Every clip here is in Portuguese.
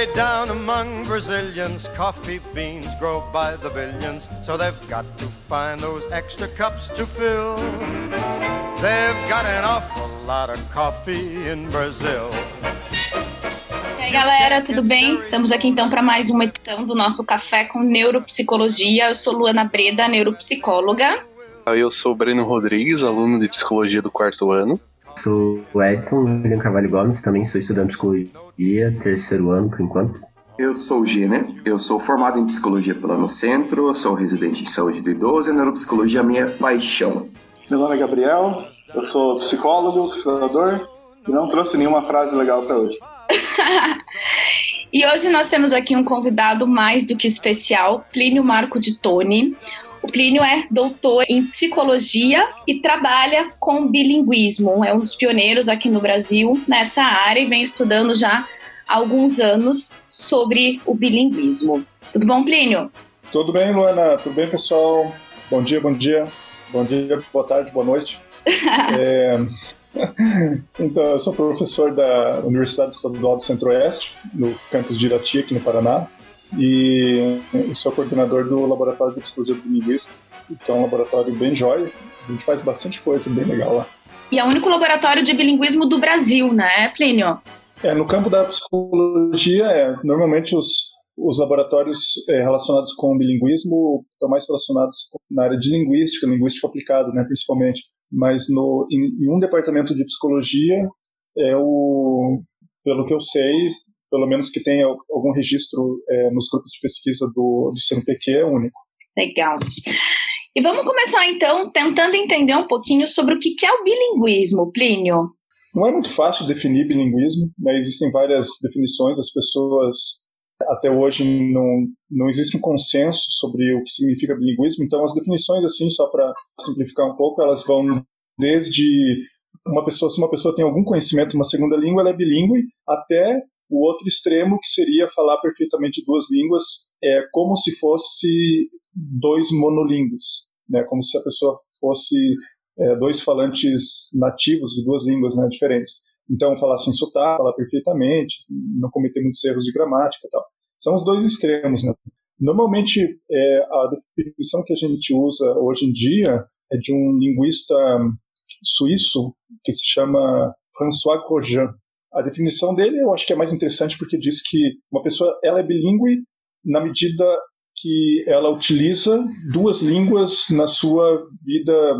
Way down among Brazilians, coffee beans grow by the billions, so they've got to find those extra cups to fill. They've got an awful lot of coffee in Brazil. E aí, galera, tudo bem? Estamos aqui então para mais uma edição do nosso Café com Neuropsicologia. Eu sou Luana Breda, neuropsicóloga. Eu sou Breno Rodrigues, aluno de psicologia do quarto ano. Sou o Edson William Carvalho Gomes, também sou estudante de psicologia, terceiro ano por enquanto. Eu sou o Gêner, eu sou formado em psicologia pela No Centro, sou residente de saúde do idoso e neuropsicologia é minha paixão. Meu nome é Gabriel, eu sou psicólogo, psicolador e não trouxe nenhuma frase legal para hoje. e hoje nós temos aqui um convidado mais do que especial, Plínio Marco de Tone. O Plínio é doutor em psicologia e trabalha com bilinguismo. É um dos pioneiros aqui no Brasil nessa área e vem estudando já há alguns anos sobre o bilinguismo. Tudo bom, Plínio? Tudo bem, Luana. Tudo bem, pessoal? Bom dia, bom dia. Bom dia, boa tarde, boa noite. é... Então, eu sou professor da Universidade Estadual do Centro-Oeste, no campus de Irati, aqui no Paraná e sou coordenador do Laboratório de Psicologia do Linguística, que é um laboratório bem jóia. A gente faz bastante coisa bem legal lá. E é o único laboratório de bilinguismo do Brasil, né, Plínio? É, no campo da psicologia, é, normalmente os, os laboratórios é, relacionados com o bilinguismo estão mais relacionados na área de linguística, linguística aplicada, né, principalmente. Mas no, em, em um departamento de psicologia, é o, pelo que eu sei, pelo menos que tenha algum registro é, nos grupos de pesquisa do, do CNPq, é único. Legal. E vamos começar então tentando entender um pouquinho sobre o que é o bilinguismo, Plínio. Não é muito fácil definir bilinguismo, né? existem várias definições, as pessoas até hoje não, não existe um consenso sobre o que significa bilinguismo, então as definições, assim, só para simplificar um pouco, elas vão desde uma pessoa, se uma pessoa tem algum conhecimento de uma segunda língua, ela é bilíngue, até o outro extremo, que seria falar perfeitamente duas línguas, é como se fosse dois monolínguos, né? como se a pessoa fosse é, dois falantes nativos de duas línguas né, diferentes. Então, falar sem sotaque, falar perfeitamente, não cometer muitos erros de gramática e tal. São os dois extremos. Né? Normalmente, é, a definição que a gente usa hoje em dia é de um linguista suíço que se chama François Grosjean. A definição dele eu acho que é mais interessante porque diz que uma pessoa ela é bilíngue na medida que ela utiliza duas línguas na sua vida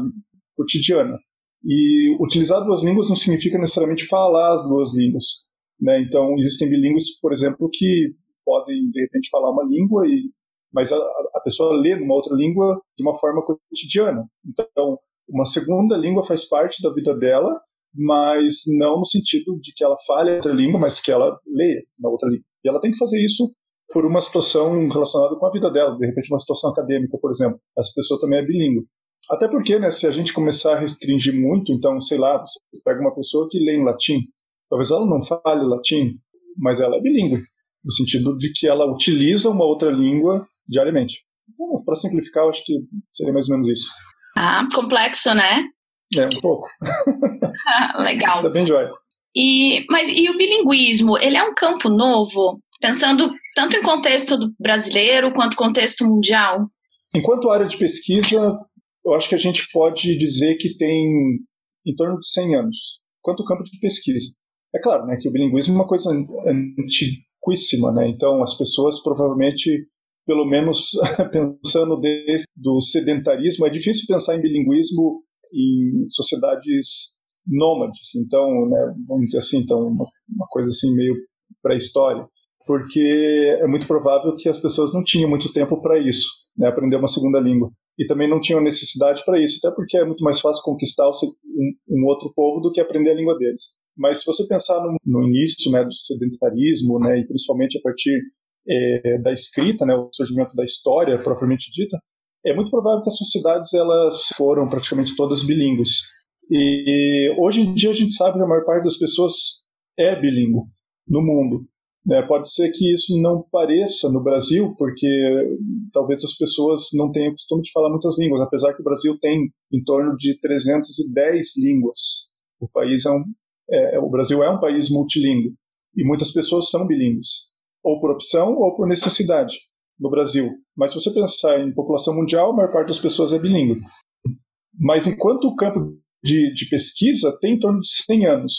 cotidiana. E utilizar duas línguas não significa necessariamente falar as duas línguas. Né? Então, existem bilíngues, por exemplo, que podem, de repente, falar uma língua, e, mas a, a pessoa lê numa outra língua de uma forma cotidiana. Então, uma segunda língua faz parte da vida dela mas não no sentido de que ela fale outra língua, mas que ela leia na outra língua. E ela tem que fazer isso por uma situação relacionada com a vida dela, de repente uma situação acadêmica, por exemplo. Essa pessoa também é bilíngue. Até porque, né, se a gente começar a restringir muito, então, sei lá, você pega uma pessoa que lê em latim, talvez ela não fale latim, mas ela é bilíngue, no sentido de que ela utiliza uma outra língua diariamente. Então, para simplificar, eu acho que seria mais ou menos isso. Ah, complexo, né? É, um pouco. Legal. Tá bem jóia. E, mas e o bilinguismo, ele é um campo novo, pensando tanto em contexto brasileiro quanto contexto mundial? Enquanto área de pesquisa, eu acho que a gente pode dizer que tem em torno de 100 anos, quanto campo de pesquisa. É claro né, que o bilinguismo é uma coisa antiquíssima, né? então as pessoas provavelmente, pelo menos pensando desde o sedentarismo, é difícil pensar em bilinguismo em sociedades nômades, então, né, vamos dizer assim, então uma, uma coisa assim meio pré-história, porque é muito provável que as pessoas não tinham muito tempo para isso, né, aprender uma segunda língua, e também não tinham necessidade para isso, até porque é muito mais fácil conquistar um, outro povo do que aprender a língua deles. Mas se você pensar no, no início né, do sedentarismo, né, e principalmente a partir é, da escrita, né, o surgimento da história propriamente dita, é muito provável que as sociedades elas foram praticamente todas bilíngues. E hoje em dia a gente sabe que a maior parte das pessoas é bilíngue no mundo. É, pode ser que isso não pareça no Brasil, porque talvez as pessoas não tenham costume de falar muitas línguas, apesar que o Brasil tem em torno de 310 línguas. O país é um, é, o Brasil é um país multilíngue e muitas pessoas são bilíngues. ou por opção ou por necessidade no Brasil. Mas se você pensar em população mundial, a maior parte das pessoas é bilíngue. Mas enquanto o campo de, de pesquisa tem em torno de 100 anos,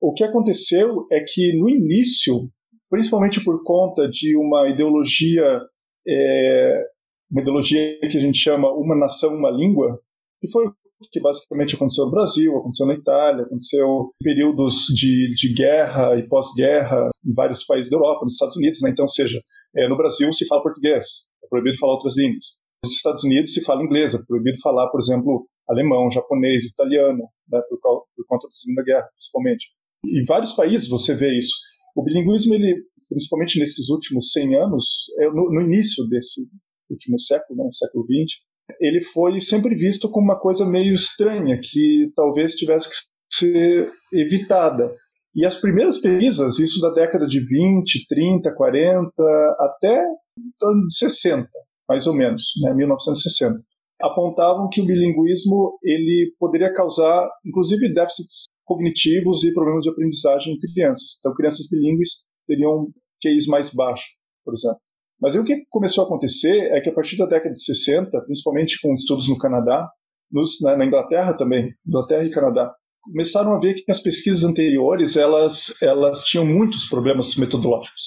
o que aconteceu é que no início, principalmente por conta de uma ideologia, é, uma ideologia que a gente chama uma nação, uma língua, que foi que basicamente aconteceu no Brasil, aconteceu na Itália, aconteceu em períodos de, de guerra e pós-guerra em vários países da Europa, nos Estados Unidos, né? Então, seja, é, no Brasil se fala português, é proibido falar outras línguas. Nos Estados Unidos se fala inglês, é proibido falar, por exemplo, alemão, japonês, italiano, né, por, por, conta da Segunda Guerra, principalmente. Em vários países você vê isso. O bilinguismo, ele, principalmente nesses últimos 100 anos, é, no, no início desse último século, né, século XX, ele foi sempre visto como uma coisa meio estranha, que talvez tivesse que ser evitada. E as primeiras pesquisas, isso da década de 20, 30, 40, até em torno de 60, mais ou menos, né, 1960, apontavam que o bilinguismo ele poderia causar, inclusive, déficits cognitivos e problemas de aprendizagem em crianças. Então, crianças bilíngues teriam QIs mais baixos, por exemplo. Mas aí o que começou a acontecer é que a partir da década de 60, principalmente com estudos no Canadá, nos, na, na, Inglaterra também, Inglaterra e Canadá, começaram a ver que as pesquisas anteriores elas, elas tinham muitos problemas metodológicos.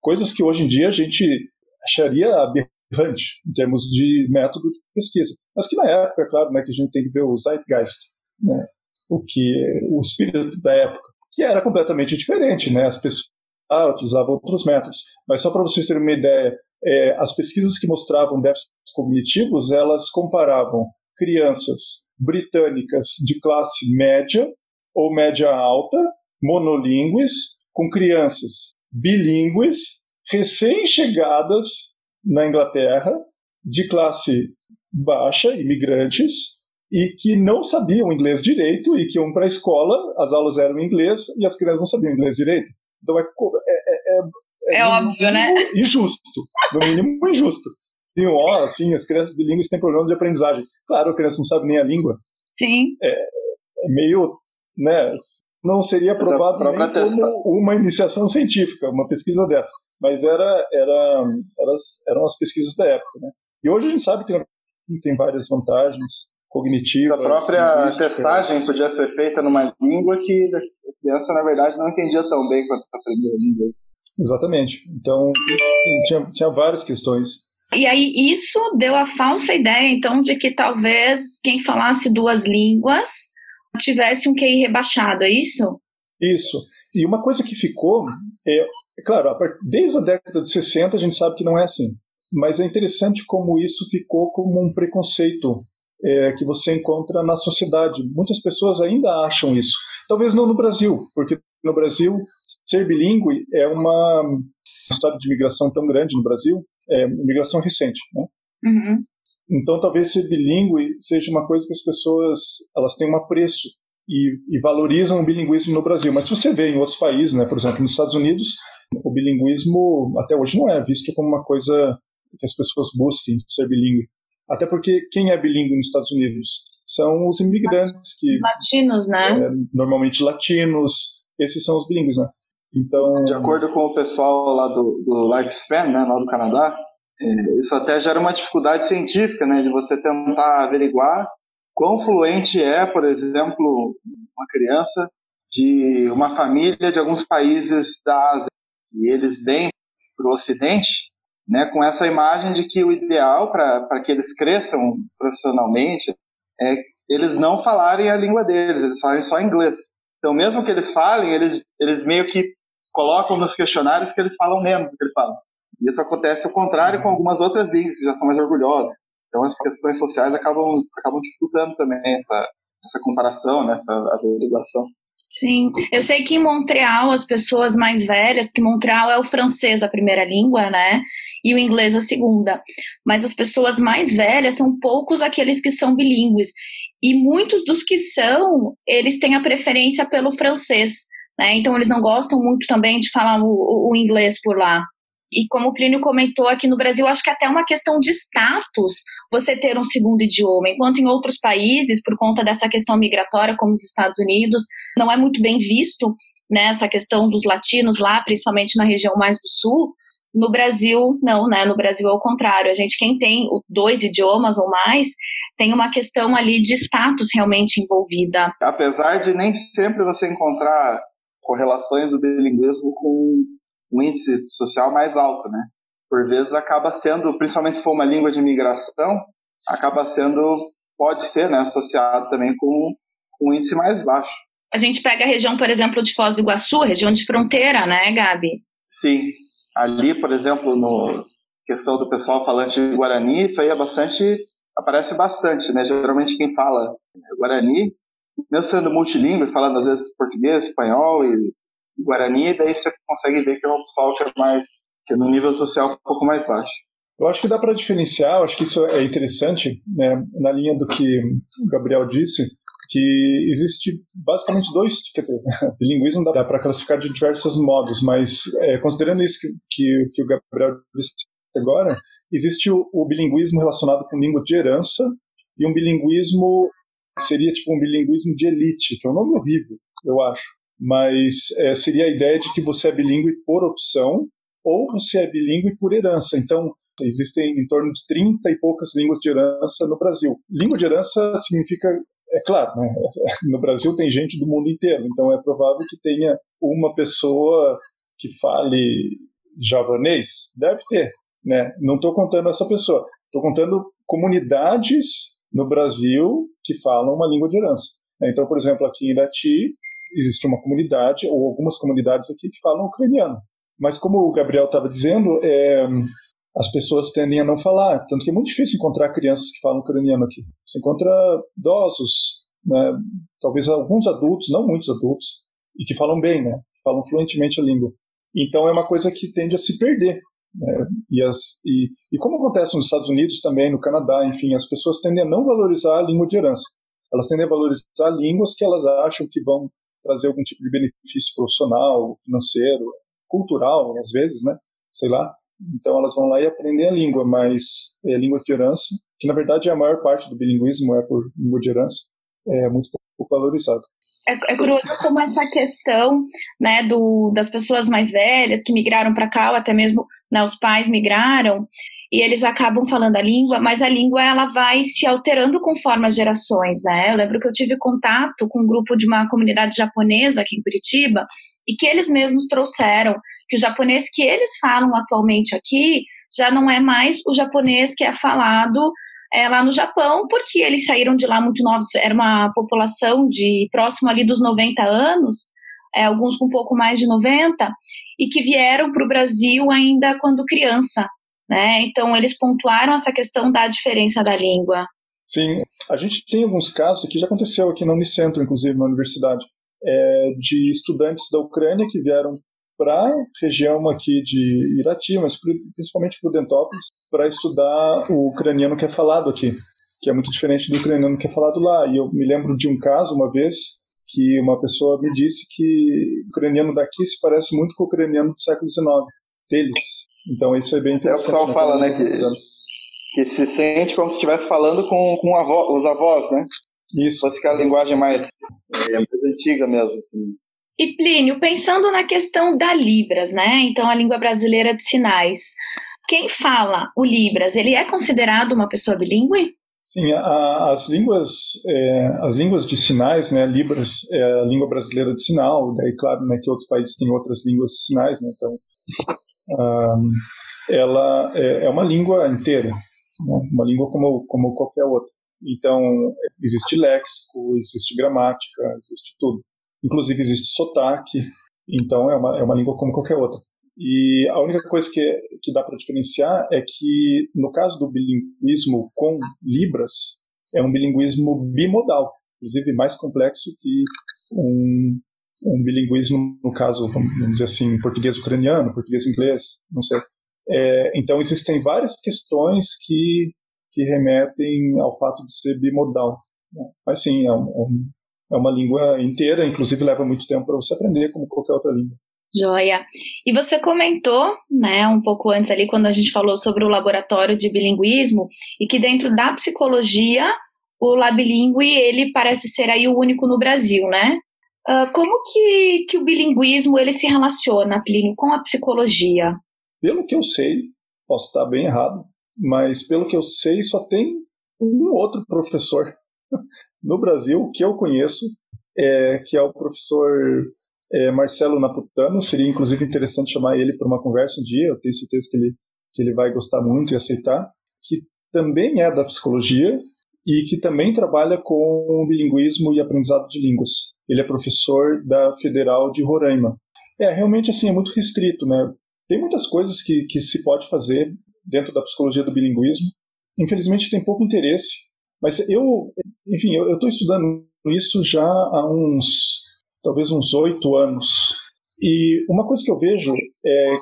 Coisas que hoje em dia a gente acharia aberrante em termos de método de pesquisa. Mas que na época, é claro, né, que a gente tem que ver o zeitgeist, né, o que o espírito da época, que era completamente diferente, né? As pessoas ah, utilizava outros métodos. Mas só para vocês terem uma ideia, é, as pesquisas que mostravam déficits cognitivos, elas comparavam crianças britânicas de classe média ou média alta, monolíngues, com crianças bilíngues, recém-chegadas na Inglaterra, de classe baixa, imigrantes, e que não sabiam inglês direito e que iam para a escola, as aulas eram em inglês e as crianças não sabiam inglês direito. Então é, é, é, é óbvio, né? Injusto. No mínimo, injusto. Sim, ó, assim, as crianças bilíngues têm problemas de aprendizagem. Claro, a criança não sabe nem a língua. Sim. É, é meio, né, não seria aprovado nem como uma iniciação científica, uma pesquisa dessa. Mas era, era, eram, eram as pesquisas da época, né? E hoje a gente sabe que tem várias vantagens cognitivas. A própria testagem podia ser feita numa língua que a criança, na verdade, não entendia tão bem quanto aprendeu a língua. Exatamente. Então, tinha, tinha várias questões. E aí, isso deu a falsa ideia, então, de que talvez quem falasse duas línguas tivesse um QI rebaixado, é isso? Isso. E uma coisa que ficou, é, é claro, desde a década de 60 a gente sabe que não é assim. Mas é interessante como isso ficou como um preconceito é, que você encontra na sociedade. Muitas pessoas ainda acham isso. Talvez não no Brasil, porque no Brasil ser bilíngue é uma história de migração tão grande no Brasil, é migração recente, né? Uhum. Então talvez ser bilíngue seja uma coisa que as pessoas elas têm um apreço e, e, valorizam o bilinguismo no Brasil. Mas se você vê em outros países, né, por exemplo, nos Estados Unidos, o bilinguismo até hoje não é visto como uma coisa que as pessoas busquem ser bilíngue. Até porque quem é bilíngue nos Estados Unidos são os imigrantes que os latinos, né? É, normalmente latinos, esses são os bilíngues, né? Então, de acordo com o pessoal lá do, do Lifespan, né, lá do Canadá, é, isso até gera uma dificuldade científica, né, de você tentar averiguar quão fluente é, por exemplo, uma criança de uma família de alguns países da Ásia e eles vêm para o Ocidente né, com essa imagem de que o ideal para que eles cresçam profissionalmente é eles não falarem a língua deles, eles falarem só inglês. Então, mesmo que eles falem, eles, eles meio que colocam nos questionários que eles falam menos do que eles falam. E isso acontece ao contrário com algumas outras línguas que já são mais orgulhosas. Então, as questões sociais acabam, acabam dificultando também essa, essa comparação, né, essa averiguação. Sim, eu sei que em Montreal as pessoas mais velhas, porque Montreal é o francês a primeira língua, né? E o inglês a segunda. Mas as pessoas mais velhas são poucos aqueles que são bilíngues. E muitos dos que são, eles têm a preferência pelo francês, né? Então eles não gostam muito também de falar o, o inglês por lá. E como o Plínio comentou aqui no Brasil, acho que até uma questão de status você ter um segundo idioma, enquanto em outros países, por conta dessa questão migratória, como os Estados Unidos, não é muito bem visto né, essa questão dos latinos lá, principalmente na região mais do sul, No Brasil, não, né? No Brasil é o contrário. A gente, quem tem dois idiomas ou mais, tem uma questão ali de status realmente envolvida. Apesar de nem sempre você encontrar correlações do bilinguismo com um índice social mais alto, né? Por vezes acaba sendo, principalmente se for uma língua de imigração, acaba sendo, pode ser, né, associado também com, com um índice mais baixo. A gente pega a região, por exemplo, de Foz do Iguaçu, região de fronteira, né, Gabi? Sim. Ali, por exemplo, no questão do pessoal falante de Guarani, isso aí é bastante, aparece bastante, né? Geralmente quem fala Guarani, mesmo sendo multilíngue, falando às vezes português, espanhol e Guarani, daí você consegue ver que é um pessoal que é mais, que é no nível social um pouco mais baixo. Eu acho que dá para diferenciar, acho que isso é interessante, né, na linha do que o Gabriel disse, que existe basicamente dois, quer dizer, bilinguismo dá para classificar de diversos modos, mas é, considerando isso que, que, que, o Gabriel disse agora, existe o, o bilinguismo relacionado com línguas de herança e um bilinguismo seria tipo um bilinguismo de elite, que é um nome horrível, eu acho, mas é, seria a ideia de que você é bilíngue por opção ou você é bilíngue por herança. Então, existem em torno de 30 e poucas línguas de herança no Brasil. Língua de herança significa é claro, né? no Brasil tem gente do mundo inteiro, então é provável que tenha uma pessoa que fale javanês. Deve ter, né? Não estou contando essa pessoa. Estou contando comunidades no Brasil que falam uma língua de herança. Então, por exemplo, aqui em Irati existe uma comunidade, ou algumas comunidades aqui que falam ucraniano. Mas como o Gabriel estava dizendo, é, as pessoas tendem a não falar. Tanto que é muito difícil encontrar crianças que falam ucraniano aqui. Você encontra idosos, né, talvez alguns adultos, não muitos adultos, e que falam bem, né, falam fluentemente a língua. Então é uma coisa que tende a se perder. Né, e, as, e, e como acontece nos Estados Unidos também, no Canadá, enfim, as pessoas tendem a não valorizar a língua de herança. Elas tendem a valorizar línguas que elas acham que vão trazer algum tipo de benefício profissional, financeiro, cultural, às vezes, né? Sei lá. Então elas vão lá e aprendem a língua, mas é língua de herança, que na verdade é a maior parte do bilinguismo é por língua de herança, é muito pouco valorizado. É, é curioso como essa questão né, do, das pessoas mais velhas que migraram para cá, ou até mesmo né, os pais migraram, e eles acabam falando a língua, mas a língua ela vai se alterando conforme as gerações, né? Eu lembro que eu tive contato com um grupo de uma comunidade japonesa aqui em Curitiba e que eles mesmos trouxeram que o japonês que eles falam atualmente aqui já não é mais o japonês que é falado é, lá no Japão, porque eles saíram de lá muito novos, era uma população de próximo ali dos 90 anos, é, alguns com um pouco mais de 90, e que vieram para o Brasil ainda quando criança, né? Então eles pontuaram essa questão da diferença da língua. Sim, a gente tem alguns casos que já aconteceu aqui no Unicentro, inclusive na universidade, é, de estudantes da Ucrânia que vieram para a região aqui de Irati, mas principalmente para o Dentópolis, para estudar o ucraniano que é falado aqui, que é muito diferente do ucraniano que é falado lá. E eu me lembro de um caso uma vez que uma pessoa me disse que o ucraniano daqui se parece muito com o ucraniano do século XIX, deles. Então isso é bem interessante. É o pessoal né? fala, né, que, que se sente como se estivesse falando com, com avó, os avós, né? Isso. Fosse aquela linguagem mais, é, mais antiga mesmo. Assim. E Plínio, pensando na questão da Libras, né? Então, a língua brasileira de sinais. Quem fala o Libras, ele é considerado uma pessoa bilíngue? Sim, a, as línguas, é, as línguas de sinais, né? Libras é a língua brasileira de sinal. Daí, claro, né, que outros países têm outras línguas de sinais, né? Então, ela é, é, uma língua inteira, né? uma língua como como qualquer outra. Então, existe léxico, existe gramática, existe tudo. Inclusive existe sotaque, então é uma, é uma língua como qualquer outra. E a única coisa que, que dá para diferenciar é que, no caso do bilinguismo com Libras, é um bilinguismo bimodal, inclusive mais complexo que um, um bilinguismo, no caso, vamos dizer assim, português-ucraniano, português-inglês, não sei. É, então, existem várias questões que, que remetem ao fato de ser bimodal. Né? Mas sim, é um, é é uma língua inteira, inclusive leva muito tempo para você aprender, como qualquer outra língua. Joia. E você comentou, né, um pouco antes ali, quando a gente falou sobre o laboratório de bilinguismo, e que dentro da psicologia, o Labilingue, ele parece ser aí o único no Brasil, né? Uh, como que, que o bilinguismo, ele se relaciona, Plínio, com a psicologia? pelo que eu sei, posso estar bem errado, mas pelo que eu sei, só tem um outro professor no Brasil que eu conheço, é, que é o professor é, Marcelo Naputano. Seria inclusive interessante chamar ele para uma conversa um dia, eu tenho certeza que ele, que ele vai gostar muito e aceitar, que também é da psicologia e que também trabalha com bilinguismo e aprendizado de línguas. Ele é professor da Federal de Roraima. É, realmente assim, é muito restrito, né? Tem muitas coisas que, que se pode fazer dentro da psicologia do bilinguismo. Infelizmente tem pouco interesse, mas eu, enfim, eu estou estudando isso já há uns, talvez uns oito anos. E uma coisa que eu vejo é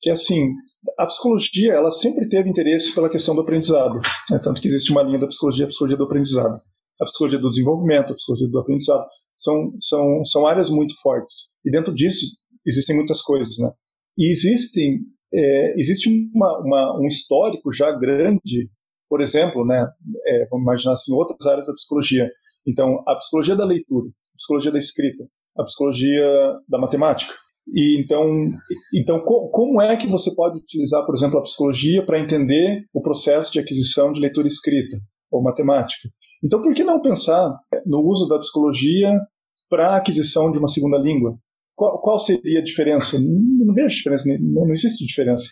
que, assim, a psicologia, ela sempre teve interesse pela questão do aprendizado. Né? Tanto que existe uma linha da psicologia, a psicologia do aprendizado. A psicologia do desenvolvimento, a psicologia do aprendizado. São, são, são áreas muito fortes. E dentro disso, existem muitas coisas, né? E existem, é, existe uma, uma, um histórico já grande, por exemplo, né, é, vamos imaginar assim, outras áreas da psicologia. Então, a psicologia da leitura, a psicologia da escrita, a psicologia da matemática. E então, então como é que você pode utilizar, por exemplo, a psicologia para entender o processo de aquisição de leitura escrita ou matemática? Então, por que não pensar no uso da psicologia para a aquisição de uma segunda língua? Qual, qual seria a diferença? Não, não vejo diferença, não, não, existe diferença.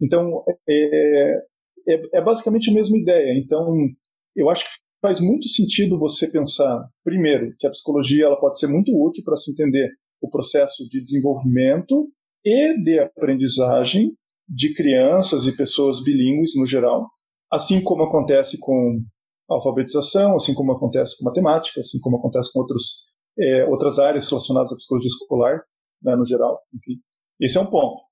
Então, é, é, é basicamente a mesma ideia. Então, eu acho que faz muito sentido você pensar, primeiro, que a psicologia ela pode ser muito útil para se entender o processo de desenvolvimento e de aprendizagem de crianças e pessoas bilíngues no geral, assim como acontece com alfabetização, assim como acontece com matemática, assim como acontece com outros, é, outras áreas relacionadas à psicologia escolar né, no geral. Enfim, esse é um ponto.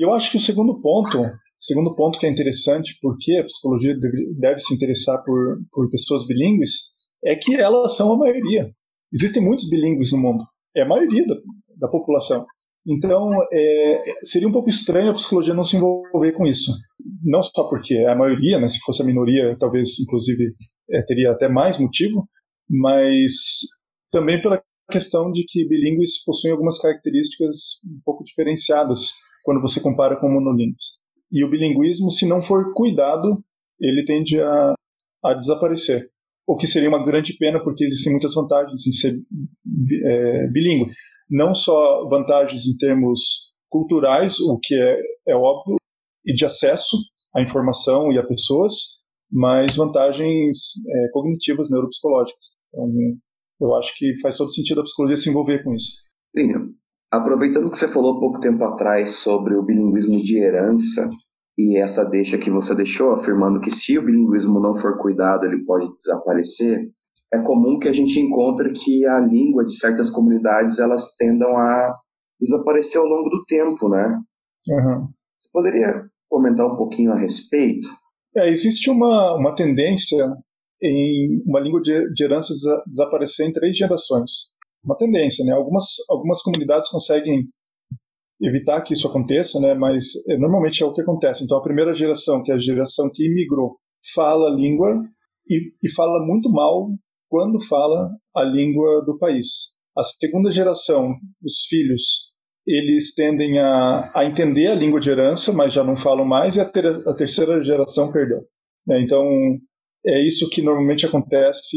E eu acho que o segundo ponto, segundo ponto que é interessante, porque a psicologia deve, deve se interessar por, por pessoas bilíngues, é que elas são a maioria. Existem muitos bilíngues no mundo. É a maioria da, da população. Então, é, seria um pouco estranho a psicologia não se envolver com isso. Não só porque é a maioria, né, se fosse a minoria, talvez, inclusive, é, teria até mais motivo, mas também pela questão de que bilíngues possuem algumas características um pouco diferenciadas quando você compara com monolíngues. E o bilinguismo, se não for cuidado, ele tende a, a desaparecer. O que seria uma grande pena, porque existem muitas vantagens em ser é, bilíngue. Não só vantagens em termos culturais, o que é, é óbvio, e de acesso à informação e a pessoas, mas vantagens é, cognitivas, neuropsicológicas. Então, eu acho que faz todo sentido a psicologia se envolver com isso. Sim, Aproveitando que você falou pouco tempo atrás sobre o bilinguismo de herança e essa deixa que você deixou, afirmando que se o bilinguismo não for cuidado, ele pode desaparecer, é comum que a gente encontre que a língua de certas comunidades elas tendam a desaparecer ao longo do tempo, né? Uhum. Você poderia comentar um pouquinho a respeito? É, existe uma, uma tendência em uma língua de, de herança desaparecer em três gerações uma tendência, né? Algumas, algumas comunidades conseguem evitar que isso aconteça, né? Mas é, normalmente é o que acontece. Então, a primeira geração, que é a geração que imigrou, fala a língua e, e fala muito mal quando fala a língua do país. A segunda geração, os filhos, eles tendem a, a entender a língua de herança, mas já não falam mais, e a, ter, a terceira geração perdeu. Né? Então, é isso que normalmente acontece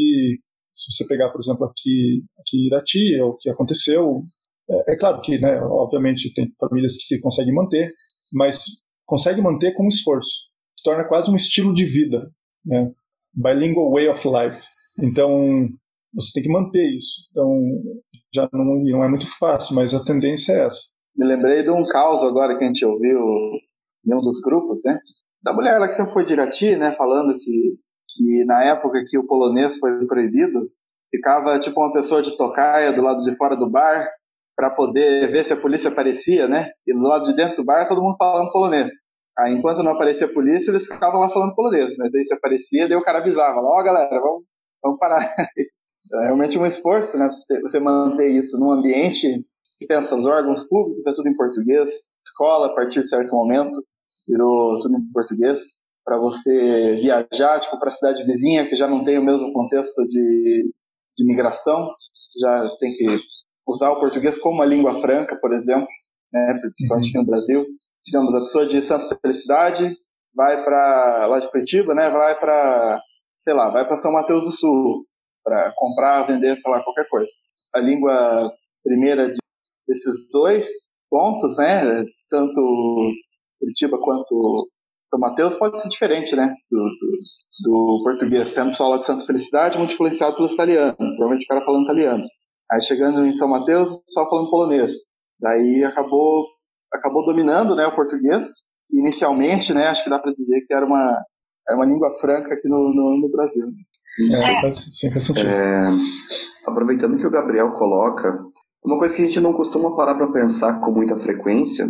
se você pegar, por exemplo, aqui, aqui em Irati, é o que aconteceu. É, é claro que, né, obviamente, tem famílias que conseguem manter, mas conseguem manter com esforço. Se torna quase um estilo de vida, né? Bilingual way of life. Então, você tem que manter isso. Então, já não, não é muito fácil, mas a tendência é essa. Me lembrei de um caos agora que a gente ouviu em um dos grupos, né? Da mulher lá que foi de Irati, né? Falando que que na época que o polonês foi proibido, ficava tipo uma pessoa de tocaia do lado de fora do bar para poder ver se a polícia aparecia, né? E do lado de dentro do bar todo mundo falando polonês. Aí, enquanto não aparecia a polícia, eles ficavam lá falando polonês, né? Daí se aparecia, daí o cara avisava ó, oh, galera, vamos, vamos parar. É realmente um esforço, né? Você manter isso num ambiente que pensa os órgãos públicos, é tudo em português, escola, a partir de certo momento, virou tudo em português, para você viajar, tipo, para a cidade vizinha, que já não tem o mesmo contexto de, de migração, já tem que usar o português como uma língua franca, por exemplo, né, principalmente no Brasil. Digamos, a pessoa de Santa Felicidade vai para lá de Curitiba, né, vai para, sei lá, vai para São Mateus do Sul, para comprar, vender, sei lá, qualquer coisa. A língua primeira de, desses dois pontos, né, tanto Curitiba quanto São Mateus, pode ser diferente, né, do, do, do português, sendo só lá de Santa Felicidade, muito influenciado pelos italianos, provavelmente o cara falando italiano. Aí chegando em São Mateus, só falando polonês. Daí acabou acabou dominando, né, o português. Inicialmente, né, acho que dá para dizer que era uma era uma língua franca aqui no, no, no Brasil. É, é, aproveitando que o Gabriel coloca, uma coisa que a gente não costuma parar para pensar com muita frequência,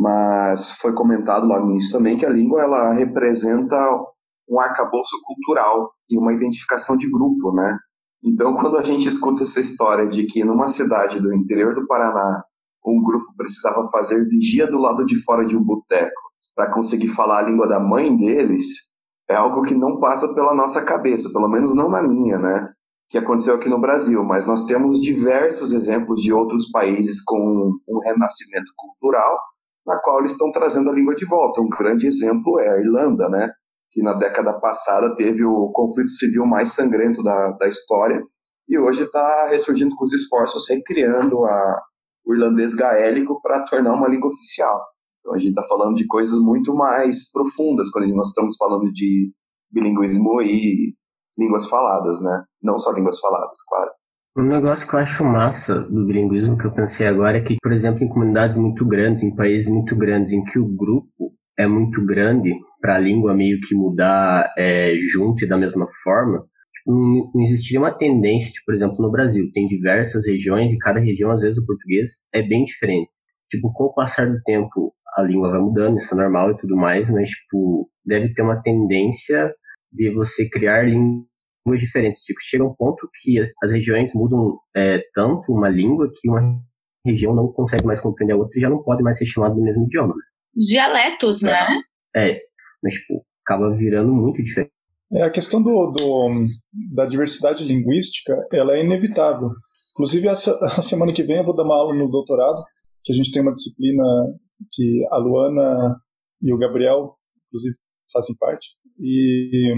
mas foi comentado lá no início também que a língua ela representa um arcabouço cultural e uma identificação de grupo, né? Então, quando a gente escuta essa história de que numa cidade do interior do Paraná, um grupo precisava fazer vigia do lado de fora de um boteco para conseguir falar a língua da mãe deles, é algo que não passa pela nossa cabeça, pelo menos não na minha, né? Que aconteceu aqui no Brasil, mas nós temos diversos exemplos de outros países com um renascimento cultural, na qual eles estão trazendo a língua de volta. Um grande exemplo é a Irlanda, né? que na década passada teve o conflito civil mais sangrento da, da história, e hoje está ressurgindo com os esforços, recriando a, o irlandês gaélico para tornar uma língua oficial. Então a gente está falando de coisas muito mais profundas quando nós estamos falando de bilinguismo e línguas faladas, né? Não só línguas faladas, claro. Um negócio que eu acho massa do bilinguismo que eu pensei agora é que, por exemplo, em comunidades muito grandes, em países muito grandes, em que o grupo é muito grande para a língua meio que mudar é, junto e da mesma forma, não existiria uma tendência, tipo, por exemplo, no Brasil, tem diversas regiões e cada região, às vezes, o português é bem diferente. Tipo, com o passar do tempo, a língua vai mudando, isso é normal e tudo mais, mas, tipo, deve ter uma tendência de você criar línguas diferentes. Tipo, chega um ponto que as regiões mudam é, tanto uma língua que uma região não consegue mais compreender a outra e já não pode mais ser chamada do mesmo idioma. Dialetos, né? É, mas tipo, acaba virando muito diferente. É, a questão do, do, da diversidade linguística, ela é inevitável. Inclusive, essa, a semana que vem eu vou dar uma aula no doutorado, que a gente tem uma disciplina que a Luana e o Gabriel, inclusive, fazem parte, e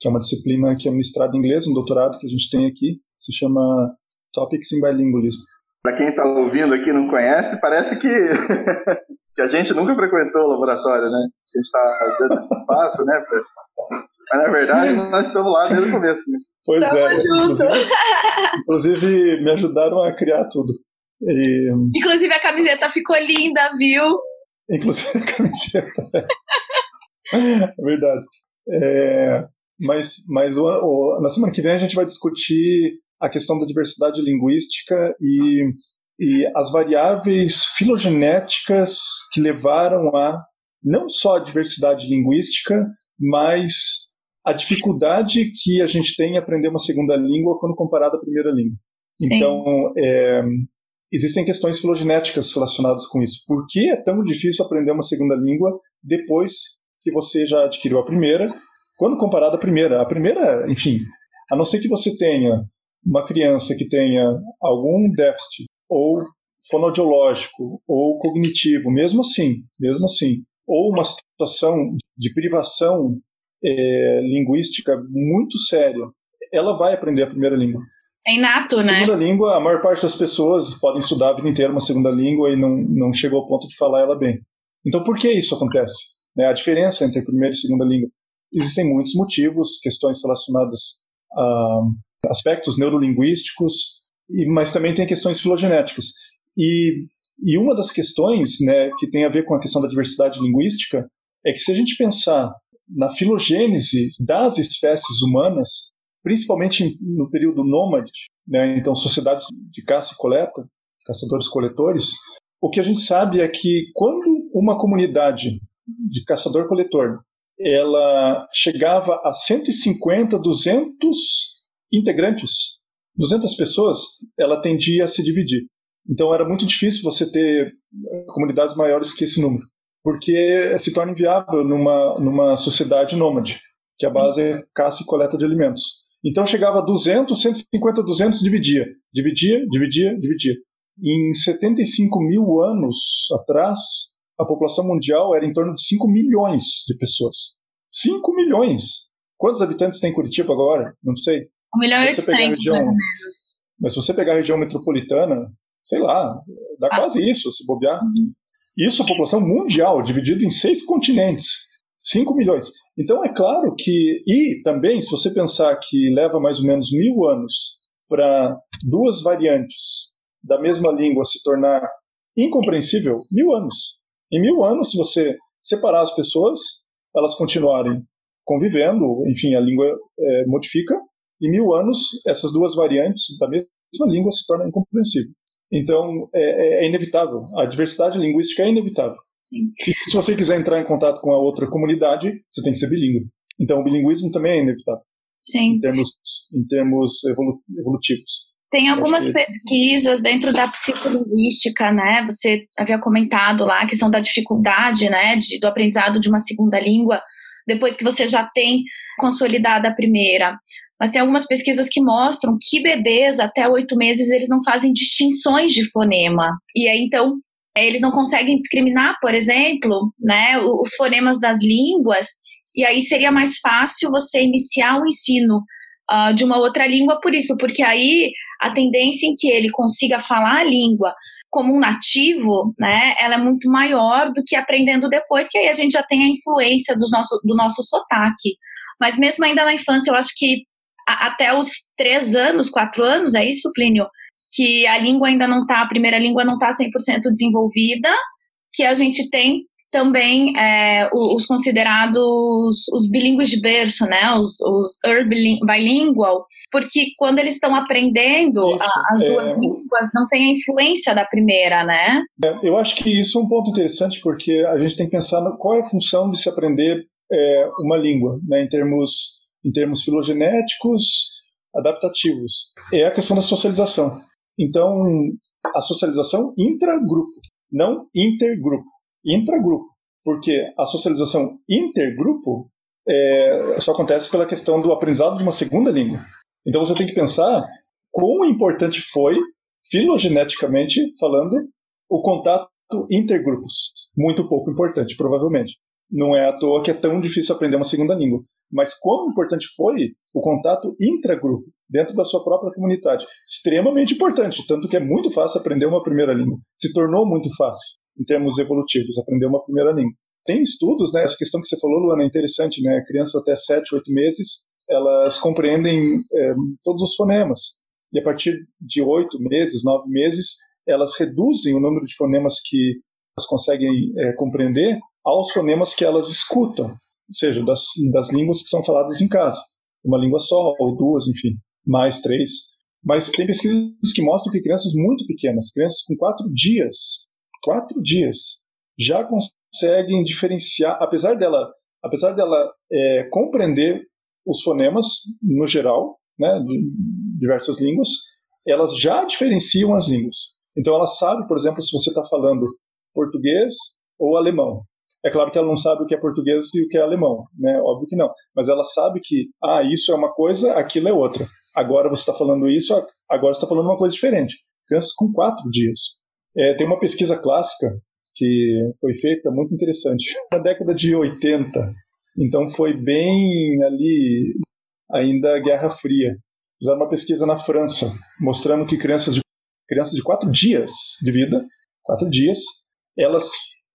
que é uma disciplina que é ministrada em inglês, um doutorado que a gente tem aqui, se chama Topics in Bilingualism. Para quem está ouvindo aqui e não conhece, parece que que a gente nunca frequentou o laboratório, né? A gente está dando espaço, né? Pra... Mas na verdade nós estamos lá desde o começo. Né? Pois Tamo é. junto. Inclusive, inclusive, me ajudaram a criar tudo. E... Inclusive a camiseta ficou linda, viu? Inclusive a camiseta. é verdade. É, mas mas o, o, na semana que vem a gente vai discutir a questão da diversidade linguística e e as variáveis filogenéticas que levaram a não só a diversidade linguística, mas a dificuldade que a gente tem em aprender uma segunda língua quando comparada à primeira língua. Sim. Então, é, existem questões filogenéticas relacionadas com isso. Por que é tão difícil aprender uma segunda língua depois que você já adquiriu a primeira, quando comparada à primeira? A primeira, enfim, a não ser que você tenha uma criança que tenha algum déficit ou fonodiológico ou cognitivo, mesmo assim, mesmo assim, ou uma situação de privação é, linguística muito séria, ela vai aprender a primeira língua. É inato, né? Segunda língua, a maior parte das pessoas podem estudar a vida inteira uma segunda língua e não, não chegou ao ponto de falar ela bem. Então, por que isso acontece? Né, a diferença entre a primeira e a segunda língua. Existem muitos motivos, questões relacionadas a aspectos neurolinguísticos, mas também tem questões filogenéticas. E, e uma das questões né, que tem a ver com a questão da diversidade linguística é que se a gente pensar na filogênese das espécies humanas, principalmente no período nômade, né, então sociedades de caça e coleta, caçadores-coletores, o que a gente sabe é que quando uma comunidade de caçador-coletor, ela chegava a 150, 200 integrantes, 200 pessoas, ela tendia a se dividir. Então era muito difícil você ter eh, comunidades maiores que esse número, porque se torna inviável numa, numa sociedade nômade, que a base é caça e coleta de alimentos. Então chegava a 200, 150, 200, dividia, dividia, dividia, dividia. Em 75 mil anos atrás, a população mundial era em torno de 5 milhões de pessoas. 5 milhões! Quantos habitantes tem Curitiba agora? Não sei. 1 milhão e 800, mais ou menos. Mas se você pegar a região metropolitana, sei lá, dá ah, quase isso, se bobear. Uhum. Isso a população mundial, dividido em seis continentes. 5 milhões. Então é claro que. E também, se você pensar que leva mais ou menos mil anos para duas variantes da mesma língua se tornar incompreensível, mil anos. Em mil anos, se você separar as pessoas, elas continuarem convivendo, enfim, a língua é, modifica. Em mil anos, essas duas variantes da mesma língua se tornam incompreensíveis. Então, é, é, é inevitável. A diversidade linguística é inevitável. Sim. Se você quiser entrar em contato com a outra comunidade, você tem que ser bilíngue. Então, o bilinguismo também é inevitável. Sim. Em termos, em termos evolu evolutivos. Tem algumas pesquisas dentro da psicolinguística, né? Você havia comentado lá a questão da dificuldade, né, de, do aprendizado de uma segunda língua depois que você já tem consolidada a primeira. Mas tem algumas pesquisas que mostram que bebês até oito meses eles não fazem distinções de fonema. E aí então eles não conseguem discriminar, por exemplo, né, os fonemas das línguas. E aí seria mais fácil você iniciar o ensino uh, de uma outra língua por isso, porque aí a tendência em que ele consiga falar a língua como um nativo, né, ela é muito maior do que aprendendo depois, que aí a gente já tem a influência do nosso, do nosso sotaque. Mas mesmo ainda na infância, eu acho que a, até os três anos, quatro anos, é isso, Plínio? Que a língua ainda não está, a primeira língua não está 100% desenvolvida, que a gente tem também é, os considerados os bilíngues de berço, né, os, os bilingual, porque quando eles estão aprendendo isso, a, as duas é, línguas, não tem a influência da primeira, né? É, eu acho que isso é um ponto interessante, porque a gente tem que pensar no, qual é a função de se aprender é, uma língua, né, em termos em termos filogenéticos, adaptativos. É a questão da socialização. Então, a socialização intragrupo, não intergrupo intragrupo, porque a socialização intergrupo é, só acontece pela questão do aprendizado de uma segunda língua. Então você tem que pensar quão importante foi, filogeneticamente falando, o contato intergrupos. Muito pouco importante, provavelmente. Não é à toa que é tão difícil aprender uma segunda língua. Mas quão importante foi o contato intragrupo, dentro da sua própria comunidade. Extremamente importante, tanto que é muito fácil aprender uma primeira língua. Se tornou muito fácil em termos evolutivos, aprender uma primeira língua. Tem estudos, né? Essa questão que você falou, Luana, é interessante, né? Crianças até 7, 8 meses, elas compreendem é, todos os fonemas. E a partir de 8 meses, 9 meses, elas reduzem o número de fonemas que elas conseguem é, compreender aos fonemas que elas escutam, ou seja, das, das línguas que são faladas em casa. Uma língua só, ou duas, enfim, mais três. Mas tem pesquisas que mostram que crianças muito pequenas, crianças com quatro dias, quatro dias, já conseguem diferenciar, apesar dela, apesar dela é, compreender os fonemas no geral, né, de diversas línguas, elas já diferenciam as línguas. Então ela sabe, por exemplo, se você está falando português ou alemão. É claro que ela não sabe o que é português e o que é alemão, né? Óbvio que não. Mas ela sabe que, ah, isso é uma coisa, aquilo é outra. Agora você está falando isso, agora está falando uma coisa diferente. Crianças com quatro dias. É, tem uma pesquisa clássica que foi feita, muito interessante, na década de 80. Então foi bem ali, ainda Guerra Fria. Fizeram uma pesquisa na França, mostrando que crianças de, crianças de quatro dias de vida, quatro dias, elas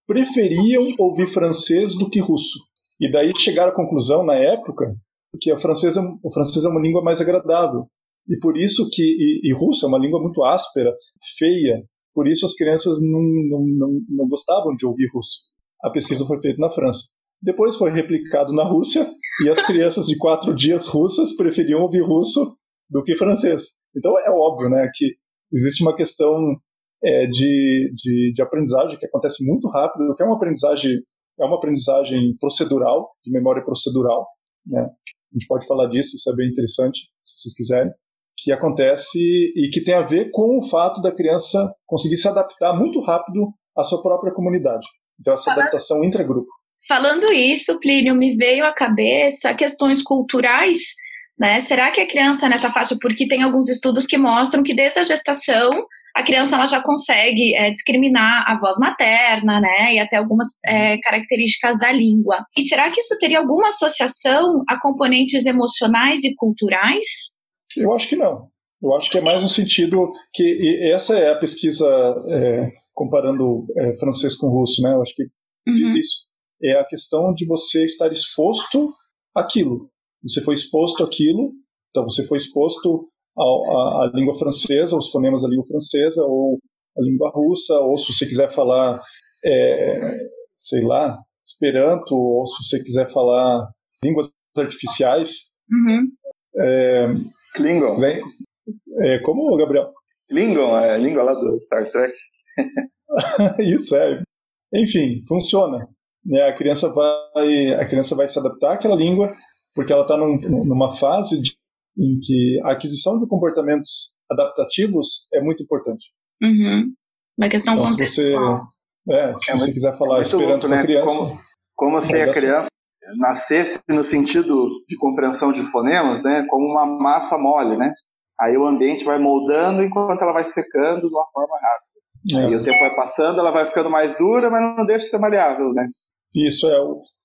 preferiam ouvir francês do que russo. E daí chegaram à conclusão, na época, que a francesa, o francês é uma língua mais agradável. E por isso que. E, e russo é uma língua muito áspera, feia, por isso as crianças não, não, não, não gostavam de ouvir russo. A pesquisa foi feita na França. Depois foi replicado na Rússia e as crianças de quatro dias russas preferiam ouvir russo do que francês. Então é óbvio né, que existe uma questão é, de, de, de, aprendizagem que acontece muito rápido, que é uma aprendizagem é uma aprendizagem procedural, de memória procedural, né? A gente pode falar disso, isso é bem interessante, se vocês quiserem, que acontece e que tem a ver com o fato da criança conseguir se adaptar muito rápido à sua própria comunidade. Então, essa adaptação intragrupo. Falando isso, Plínio, me veio à cabeça questões culturais, né? Será que a criança nessa faixa, porque tem alguns estudos que mostram que desde a gestação a criança ela já consegue é, discriminar a voz materna, né, e até algumas é, características da língua. E será que isso teria alguma associação a componentes emocionais e culturais? Eu acho que não. Eu acho que é mais no sentido que essa é a pesquisa é, comparando é, francês com russo, né? Eu acho que uhum. diz isso. É a questão de você estar exposto àquilo. Você foi exposto àquilo, então você foi exposto à, língua francesa, os fonemas da língua francesa, ou a língua russa, ou se você quiser falar, é, sei lá, Esperanto, ou se você quiser falar línguas artificiais. Uhum. É, Klingon. É, como, Gabriel? Klingon, é a língua lá do Star Trek. Isso, é. Enfim, funciona. Né? A, criança vai, a criança vai se adaptar àquela língua, porque ela está num, numa fase de, em que a aquisição de comportamentos adaptativos é muito importante. Uhum. Uma questão então, contextual. Se você, é, se é você muito, quiser falar é esperando né? criança... Como, como se a criança nascesse no sentido de compreensão de fonemas, né, como uma massa mole, né? Aí o ambiente vai moldando enquanto ela vai secando de uma forma rápida. É. E o tempo vai passando, ela vai ficando mais dura, mas não deixa de ser maleável, né? Isso é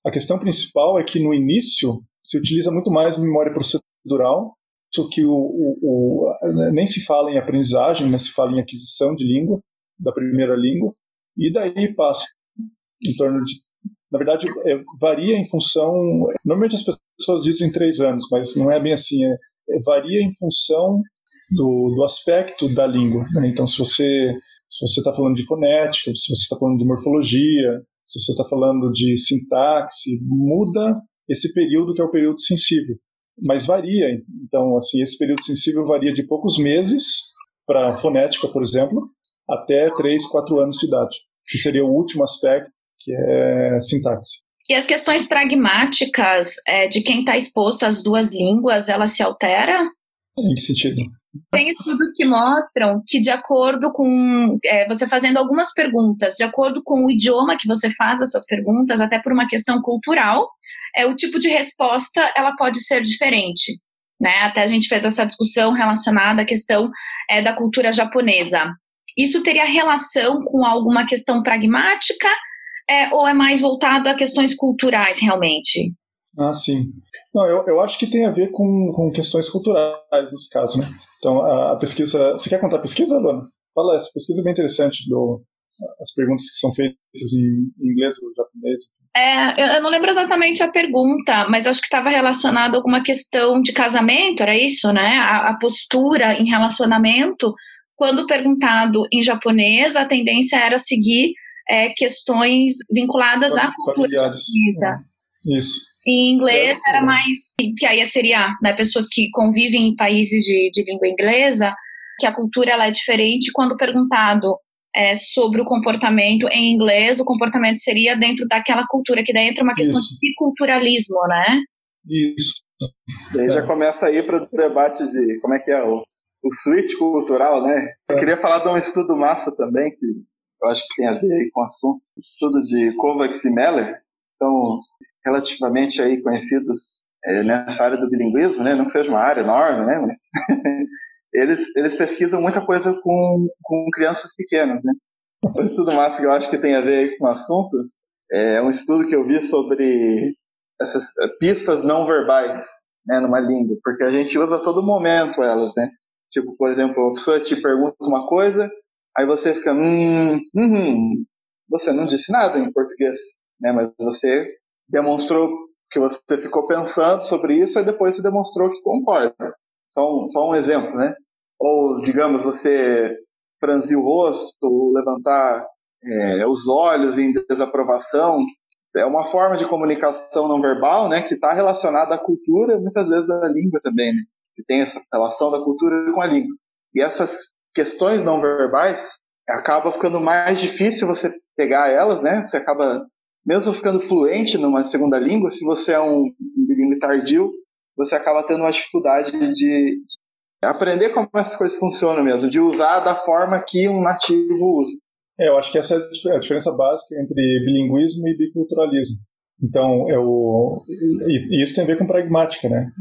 a questão principal é que no início se utiliza muito mais memória procedural, isso que o, o, o, nem se fala em aprendizagem, né, se fala em aquisição de língua da primeira língua e daí passa em torno de na verdade, é, varia em função. Normalmente as pessoas dizem três anos, mas não é bem assim. É, é, varia em função do, do aspecto da língua. Né? Então, se você se você está falando de fonética, se você está falando de morfologia, se você está falando de sintaxe, muda esse período que é o período sensível. Mas varia. Então, assim, esse período sensível varia de poucos meses para fonética, por exemplo, até três, quatro anos de idade, que seria o último aspecto que é sintaxe. E as questões pragmáticas é, de quem está exposto às duas línguas, ela se altera? Em que sentido? Tem estudos que mostram que, de acordo com é, você fazendo algumas perguntas, de acordo com o idioma que você faz essas perguntas, até por uma questão cultural, é, o tipo de resposta ela pode ser diferente. Né? Até a gente fez essa discussão relacionada à questão é, da cultura japonesa. Isso teria relação com alguma questão pragmática é, ou é mais voltado a questões culturais, realmente? Ah, sim. Não, eu, eu acho que tem a ver com, com questões culturais nesse caso, né? Então, a, a pesquisa... Você quer contar a pesquisa, Luana? Fala, essa pesquisa é bem interessante, do, as perguntas que são feitas em inglês ou japonês. É, eu não lembro exatamente a pergunta, mas acho que estava relacionado a alguma questão de casamento, era isso, né? A, a postura em relacionamento. Quando perguntado em japonês, a tendência era seguir é, questões vinculadas à cultura japonesa. É. Isso. Em inglês é, era mais, que aí seria né, pessoas que convivem em países de, de língua inglesa, que a cultura ela é diferente. Quando perguntado é, sobre o comportamento em inglês, o comportamento seria dentro daquela cultura, que daí entra uma questão Isso. de biculturalismo, né? Isso. Daí já começa aí para o debate de como é que é o, o switch cultural, né? Eu queria falar de um estudo massa também, que eu acho que tem a ver com o assunto, estudo de Kovacs e Meller, então relativamente aí conhecidos é, nessa área do bilinguismo, né? Não que seja uma área enorme, né? Eles, eles pesquisam muita coisa com, com crianças pequenas, né? Um estudo massa que eu acho que tem a ver com o assunto é um estudo que eu vi sobre essas é, pistas não verbais, né, numa língua, porque a gente usa a todo momento elas, né? Tipo, por exemplo, a pessoa te pergunta uma coisa, aí você fica, hum, hum, você não disse nada em português, né? Mas você demonstrou que você ficou pensando sobre isso e depois você demonstrou que concorda. Só um, só um exemplo, né? Ou, digamos, você franzir o rosto, levantar é, os olhos em desaprovação. É uma forma de comunicação não verbal, né? Que está relacionada à cultura e muitas vezes à língua também, né? Que tem essa relação da cultura com a língua. E essas questões não verbais acaba ficando mais difícil você pegar elas, né? Você acaba mesmo ficando fluente numa segunda língua, se você é um bilíngue tardio, você acaba tendo uma dificuldade de aprender como essas coisas funcionam mesmo, de usar da forma que um nativo usa. É, eu acho que essa é a diferença básica entre bilinguismo e biculturalismo. Então, é o, e isso tem a ver com pragmática, né?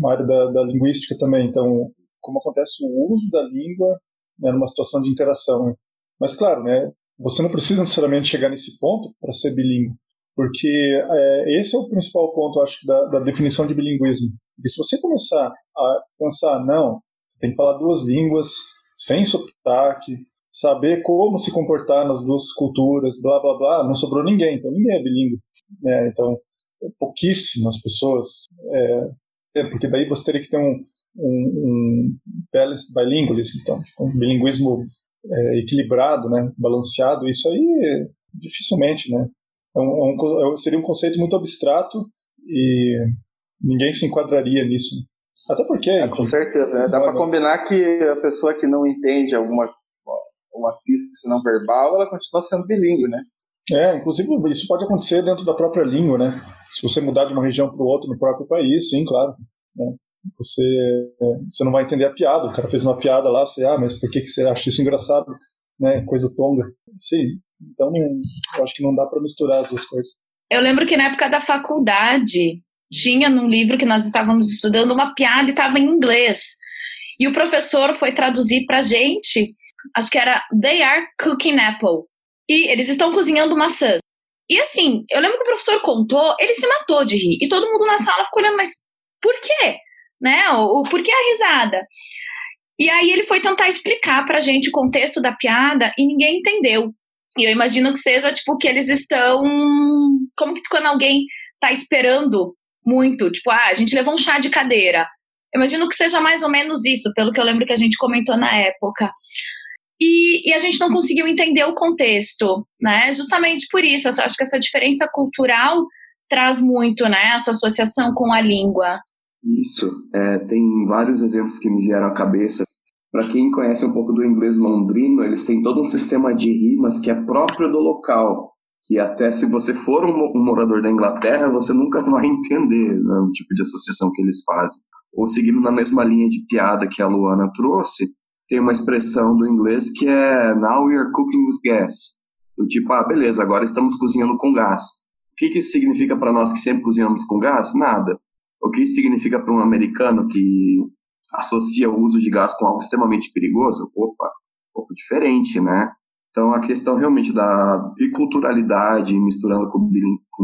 Uma área da, da linguística também. Então, como acontece o uso da língua né, numa situação de interação. Né? Mas, claro, né, você não precisa necessariamente chegar nesse ponto para ser bilíngue, porque é, esse é o principal ponto, acho, da, da definição de bilinguismo. E se você começar a pensar, não, você tem que falar duas línguas, sem sotaque, saber como se comportar nas duas culturas, blá blá blá, não sobrou ninguém, então ninguém é bilíngue. Né? Então, pouquíssimas pessoas. É, é, porque daí você teria que ter um, um, um bilingualismo, então, um bilinguismo é, equilibrado, né, balanceado, isso aí dificilmente, né, é um, é, seria um conceito muito abstrato e ninguém se enquadraria nisso. Até porque. É, com certeza, né? dá para combinar que a pessoa que não entende alguma uma pista não verbal, ela continua sendo bilíngue, né? É, inclusive isso pode acontecer dentro da própria língua, né? Se você mudar de uma região para outra no próprio país, sim, claro. Né? Você, você não vai entender a piada. O cara fez uma piada lá, você, ah, mas por que, que você acha isso engraçado? Né? Coisa tonga. Sim, então eu acho que não dá para misturar as duas coisas. Eu lembro que na época da faculdade tinha num livro que nós estávamos estudando uma piada e estava em inglês. E o professor foi traduzir pra gente, acho que era They are cooking apple. E eles estão cozinhando maçãs. E assim, eu lembro que o professor contou, ele se matou de rir. E todo mundo na sala ficou olhando, mas por quê? Né? O, o por que a risada? E aí ele foi tentar explicar pra gente o contexto da piada e ninguém entendeu. E eu imagino que seja tipo que eles estão. Como que quando alguém tá esperando muito, tipo, ah, a gente levou um chá de cadeira. Eu imagino que seja mais ou menos isso, pelo que eu lembro que a gente comentou na época. E, e, a gente não conseguiu entender o contexto, né? Justamente por isso, acho que essa diferença cultural traz muito, né? Essa associação com a língua. Isso, é, tem vários exemplos que me vieram à cabeça. Para quem conhece um pouco do inglês londrino, eles têm todo um sistema de rimas que é próprio do local. Que até se você for um, morador da Inglaterra, você nunca vai entender né, o tipo de associação que eles fazem. Ou seguindo na mesma linha de piada que a Luana trouxe, tem uma expressão do inglês que é Now we are cooking with gas. Do tipo, ah, beleza, agora estamos cozinhando com gás. O que, que isso significa para nós que sempre cozinhamos com gás? Nada. O que isso significa para um americano que associa o uso de gás com algo extremamente perigoso? Opa, um pouco diferente, né? Então, a questão realmente da biculturalidade, misturando com,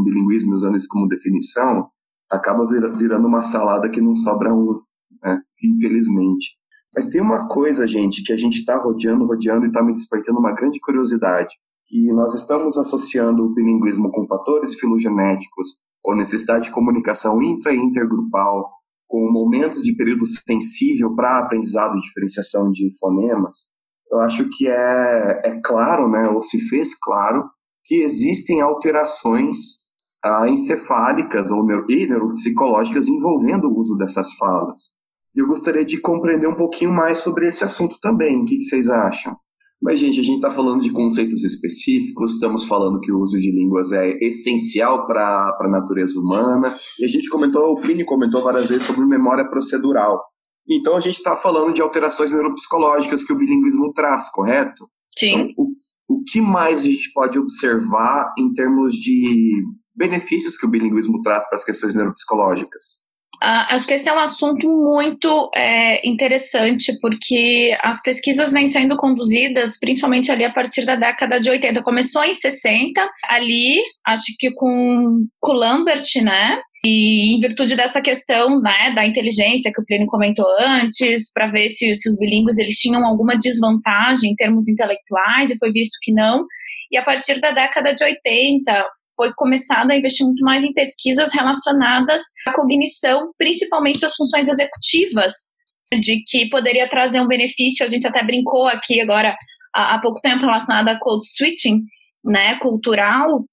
bilinguismo, usando isso como definição, acaba virando uma salada que não sobra um, né? infelizmente. Mas tem uma coisa, gente, que a gente está rodeando, rodeando e está me despertando uma grande curiosidade. Que nós estamos associando o bilinguismo com fatores filogenéticos, com necessidade de comunicação intra e intergrupal, com momentos de período sensível para aprendizado e diferenciação de fonemas, eu acho que é, é claro, né, ou se fez claro, que existem alterações ah, encefálicas ou neuro, e neuropsicológicas envolvendo o uso dessas falas. Eu gostaria de compreender um pouquinho mais sobre esse assunto também. O que, que vocês acham? Mas, gente, a gente está falando de conceitos específicos, estamos falando que o uso de línguas é essencial para a natureza humana, e a gente comentou, o Plínio comentou várias vezes sobre memória procedural. Então, a gente está falando de alterações neuropsicológicas que o bilinguismo traz, correto? Sim. Então, o, o que mais a gente pode observar em termos de benefícios que o bilinguismo traz para as questões neuropsicológicas? Uh, acho que esse é um assunto muito é, interessante, porque as pesquisas vêm sendo conduzidas principalmente ali a partir da década de 80. Começou em 60, ali, acho que com, com Lambert, né? E em virtude dessa questão né, da inteligência que o Plínio comentou antes, para ver se, se os bilíngues eles tinham alguma desvantagem em termos intelectuais, e foi visto que não. E a partir da década de 80 foi começado a investir muito mais em pesquisas relacionadas à cognição, principalmente as funções executivas, de que poderia trazer um benefício. A gente até brincou aqui agora há, há pouco tempo relacionado a code switching, né, cultural,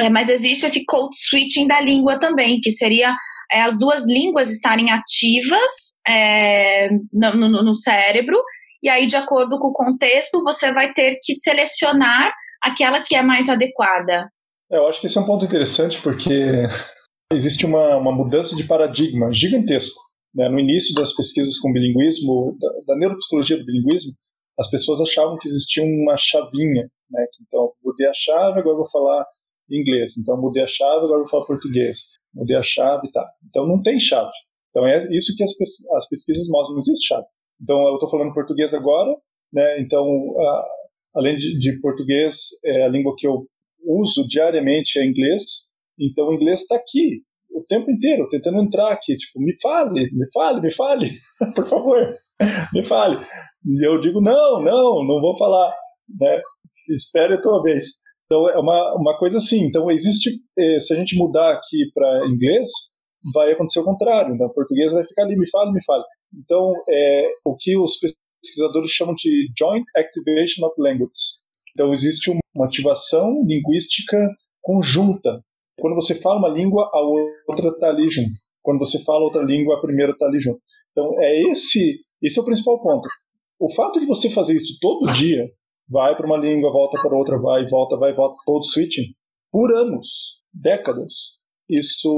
é, mas existe esse code switching da língua também, que seria é, as duas línguas estarem ativas é, no, no, no cérebro, e aí, de acordo com o contexto, você vai ter que selecionar aquela que é mais adequada. É, eu acho que esse é um ponto interessante porque existe uma, uma mudança de paradigma gigantesco. Né? No início das pesquisas com bilinguismo, da, da neuropsicologia do bilinguismo, as pessoas achavam que existia uma chavinha, né? Então, mudei a chave, agora vou falar inglês. Então, mudei a chave, agora vou falar português. Mudei a chave, tá. Então, não tem chave. Então, é isso que as, as pesquisas mostram, não existe chave. Então, eu estou falando português agora, né? Então, a, além de, de português, é a língua que eu uso diariamente é inglês. Então, o inglês está aqui o tempo inteiro, tentando entrar aqui. Tipo, me fale, me fale, me fale, por favor, me fale. E eu digo, não, não, não vou falar. Né? Espere a tua vez. Então, é uma, uma coisa assim. Então, existe, eh, se a gente mudar aqui para inglês, vai acontecer o contrário. Então, português vai ficar ali, me fale, me fale. Então, é, o que os pesquisadores chamam de Joint Activation of Language. Então, existe uma ativação linguística conjunta. Quando você fala uma língua, a outra está ali junto. Quando você fala outra língua, a primeira está ali junto. Então, é esse, esse é o principal ponto. O fato de você fazer isso todo dia, vai para uma língua, volta para outra, vai, volta, vai, volta, todo switching, por anos, décadas, isso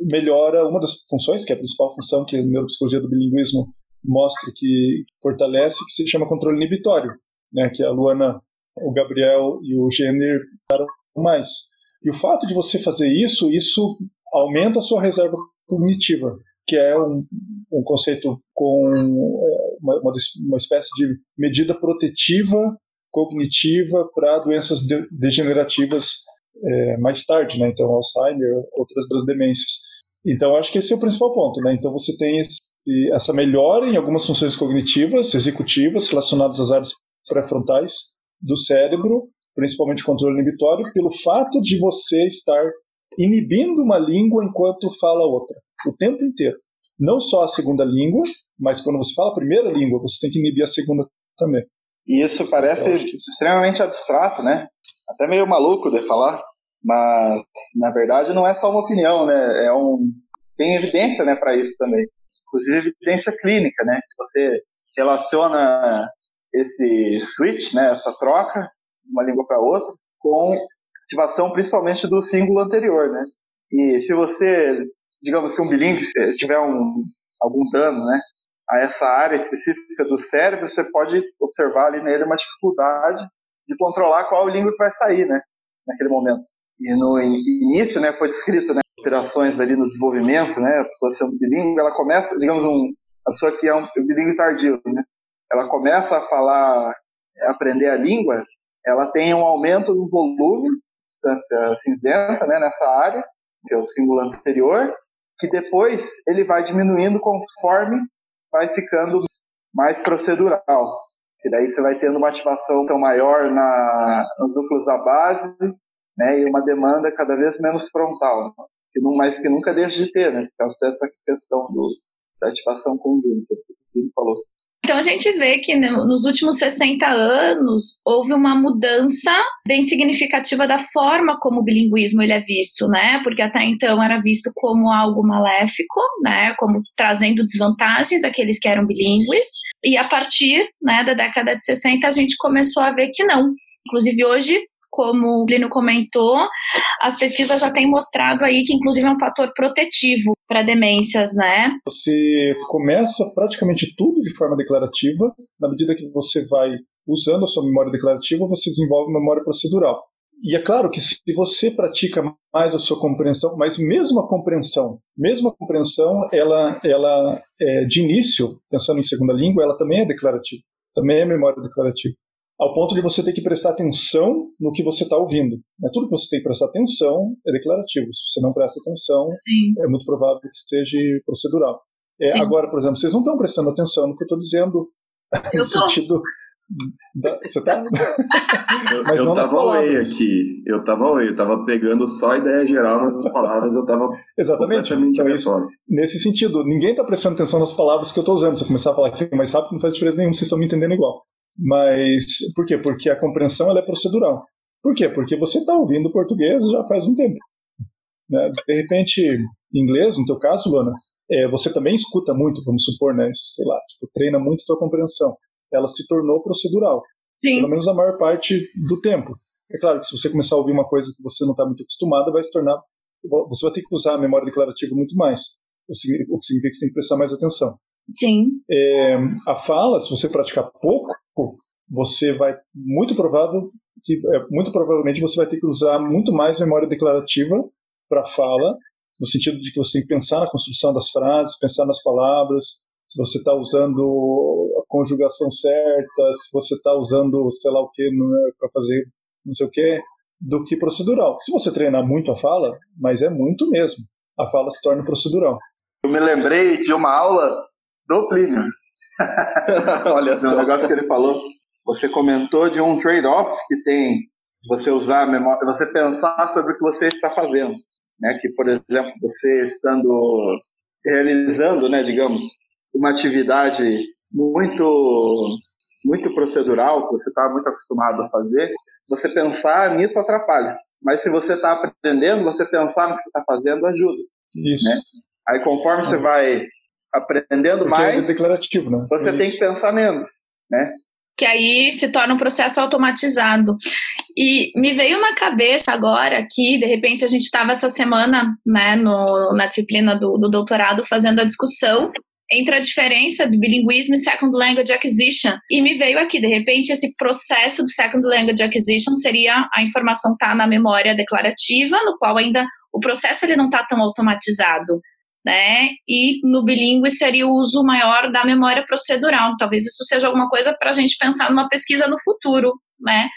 melhora uma das funções, que é a principal função que a neuropsicologia do bilinguismo mostra que fortalece, que se chama controle inibitório, né, que a Luana, o Gabriel e o Jenner ficaram mais. E o fato de você fazer isso, isso aumenta a sua reserva cognitiva, que é um, um conceito com é, uma, uma, uma, espécie de medida protetiva cognitiva para doenças de, degenerativas é, mais tarde, né? Então, Alzheimer, outras demências. Então, acho que esse é o principal ponto, né? Então, você tem esse, essa melhora em algumas funções cognitivas, executivas, relacionadas às áreas pré-frontais do cérebro, principalmente controle inibitório, pelo fato de você estar inibindo uma língua enquanto fala outra, o tempo inteiro. Não só a segunda língua, mas quando você fala a primeira língua, você tem que inibir a segunda também. E isso parece extremamente abstrato, né? Até meio maluco de falar, mas na verdade não é só uma opinião, né? É um tem evidência, né, para isso também. Inclusive evidência clínica, né? Você relaciona esse switch, né, essa troca de uma língua para outra com ativação principalmente do símbolo anterior, né? E se você, digamos que um bilíngue tiver um, algum dano, né, a essa área específica do cérebro, você pode observar ali nele uma dificuldade de controlar qual língua vai sair, né, naquele momento. E no início, né, foi descrito, né, operações ali no desenvolvimento, né, a pessoa sendo bilíngue, ela começa, digamos, um, a pessoa que é um bilíngue tardio, né, ela começa a falar, a aprender a língua, ela tem um aumento do volume, substância cinzenta, né, nessa área, que é o símbolo anterior, que depois ele vai diminuindo conforme vai ficando mais procedural. E daí você vai tendo uma ativação tão maior na, nos núcleos da base, né, e uma demanda cada vez menos frontal, que não, mas que nunca deixa de ter, né, causa dessa questão do, da ativação conjunta, que o falou. Então a gente vê que nos últimos 60 anos houve uma mudança bem significativa da forma como o bilinguismo ele é visto, né? Porque até então era visto como algo maléfico, né? Como trazendo desvantagens àqueles que eram bilíngues. E a partir né, da década de 60 a gente começou a ver que não. Inclusive hoje como o Lino comentou, as pesquisas já têm mostrado aí que inclusive é um fator protetivo para demências, né? Você começa praticamente tudo de forma declarativa, na medida que você vai usando a sua memória declarativa, você desenvolve memória procedural. E é claro que se você pratica mais a sua compreensão, mas mesmo a compreensão, mesmo a compreensão, ela, ela é, de início, pensando em segunda língua, ela também é declarativa, também é memória declarativa ao ponto de você ter que prestar atenção no que você está ouvindo. Né? Tudo que você tem que prestar atenção é declarativo. Se você não presta atenção, Sim. é muito provável que esteja procedural. É, agora, por exemplo, vocês não estão prestando atenção no que eu estou dizendo eu no tô. sentido. Da, você tá? eu, eu tava away aqui. Eu tava away. Eu tava pegando só a ideia geral, mas as palavras eu tava Exatamente. Então, isso, nesse sentido, ninguém está prestando atenção nas palavras que eu estou usando. Se eu começar a falar aqui mais rápido, não faz diferença nenhuma. Vocês estão me entendendo igual. Mas por quê? Porque a compreensão ela é procedural. Por quê? Porque você está ouvindo português já faz um tempo. Né? De repente, inglês, no teu caso, Luana, é, você também escuta muito, vamos supor, né? Sei lá, tipo, treina muito a tua compreensão. Ela se tornou procedural. Sim. Pelo menos a maior parte do tempo. É claro que se você começar a ouvir uma coisa que você não está muito acostumado, vai se tornar. Você vai ter que usar a memória declarativa muito mais, o que significa que você tem que prestar mais atenção. Sim. É, a fala, se você praticar pouco, você vai muito provável que é, muito provavelmente você vai ter que usar muito mais memória declarativa para fala, no sentido de que você tem que pensar na construção das frases, pensar nas palavras, se você está usando a conjugação certa, se você está usando sei lá o que para fazer não sei o que, do que procedural. Se você treinar muito a fala, mas é muito mesmo, a fala se torna procedural. Eu me lembrei de uma aula do Plínio. Olha só. Um negócio que ele falou. Você comentou de um trade-off que tem você usar a memória, você pensar sobre o que você está fazendo, né? Que por exemplo você estando realizando, né, digamos, uma atividade muito muito procedural que você está muito acostumado a fazer, você pensar nisso atrapalha. Mas se você está aprendendo, você pensar no que você está fazendo ajuda. Isso. Né? Aí conforme você vai aprendendo Porque mais, é declarativo, né? você Isso. tem que pensar menos, né? que aí se torna um processo automatizado. E me veio na cabeça agora que, de repente, a gente estava essa semana né, no, na disciplina do, do doutorado fazendo a discussão entre a diferença de bilinguismo e second language acquisition. E me veio aqui, de repente, esse processo de second language acquisition seria a informação estar tá na memória declarativa, no qual ainda o processo ele não está tão automatizado né? E no bilíngue seria o uso maior da memória procedural. Talvez isso seja alguma coisa para a gente pensar numa pesquisa no futuro, né?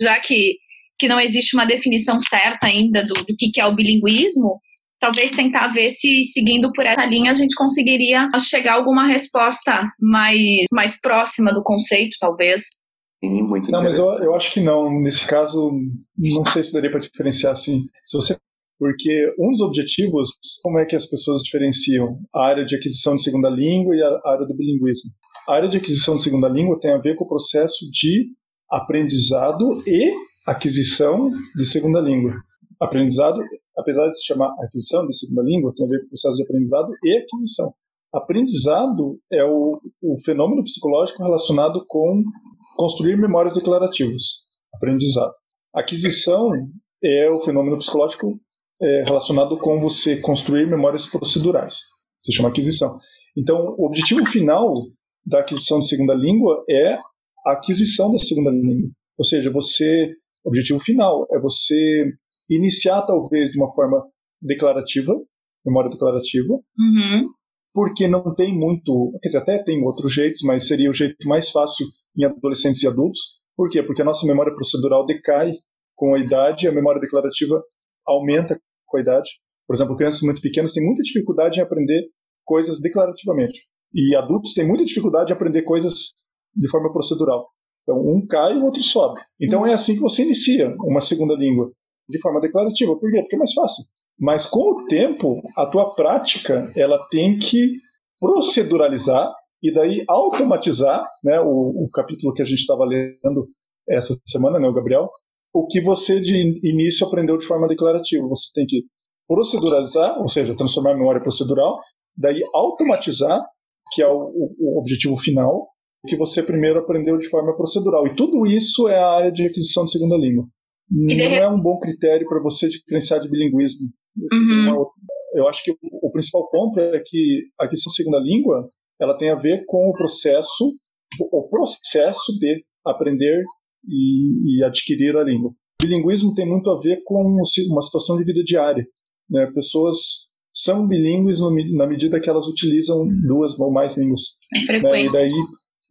Já que, que não existe uma definição certa ainda do, do que, que é o bilinguismo, talvez tentar ver se seguindo por essa linha a gente conseguiria chegar a alguma resposta mais, mais próxima do conceito, talvez. Sim, muito Não, mas eu, eu acho que não. Nesse caso, não sei se daria para diferenciar assim. Se você porque um dos objetivos, como é que as pessoas diferenciam a área de aquisição de segunda língua e a área do bilinguismo? A área de aquisição de segunda língua tem a ver com o processo de aprendizado e aquisição de segunda língua. Aprendizado, apesar de se chamar aquisição de segunda língua, tem a ver com o processo de aprendizado e aquisição. Aprendizado é o, o fenômeno psicológico relacionado com construir memórias declarativas. Aprendizado. Aquisição é o fenômeno psicológico é, relacionado com você construir memórias procedurais. Se chama aquisição. Então, o objetivo final da aquisição de segunda língua é a aquisição da segunda língua. Ou seja, você, o objetivo final é você iniciar talvez de uma forma declarativa, memória declarativa, Uhum. porque não tem muito, quer dizer, até tem outros jeitos, mas seria o jeito mais fácil em adolescentes e adultos. Por quê? Porque a nossa memória procedural decai com a idade, a memória declarativa aumenta com a idade. Por exemplo, crianças muito pequenas têm muita dificuldade em aprender coisas declarativamente. E adultos têm muita dificuldade em aprender coisas de forma procedural. Então, um cai e o outro sobe. Então, é assim que você inicia uma segunda língua, de forma declarativa. Por quê? Porque é mais fácil. Mas, com o tempo, a tua prática ela tem que proceduralizar e daí automatizar, né, o, o capítulo que a gente estava lendo essa semana, né, o Gabriel, o que você de início aprendeu de forma declarativa. Você tem que proceduralizar, ou seja, transformar a memória procedural, daí automatizar, que é o, o, objetivo final, que você primeiro aprendeu de forma procedural. E tudo isso é a área de aquisição de segunda língua. Não é um bom critério para você diferenciar de bilinguismo. Uhum. é outra- Eu acho que o, principal ponto é que a de segunda língua ela tem a ver com o processo, o processo de aprender e, e adquirir a língua. O bilinguismo tem muito a ver com uma situação de vida diária. né? Pessoas são bilíngues no na medida que elas utilizam duas ou mais línguas. Em né? E frequência. daí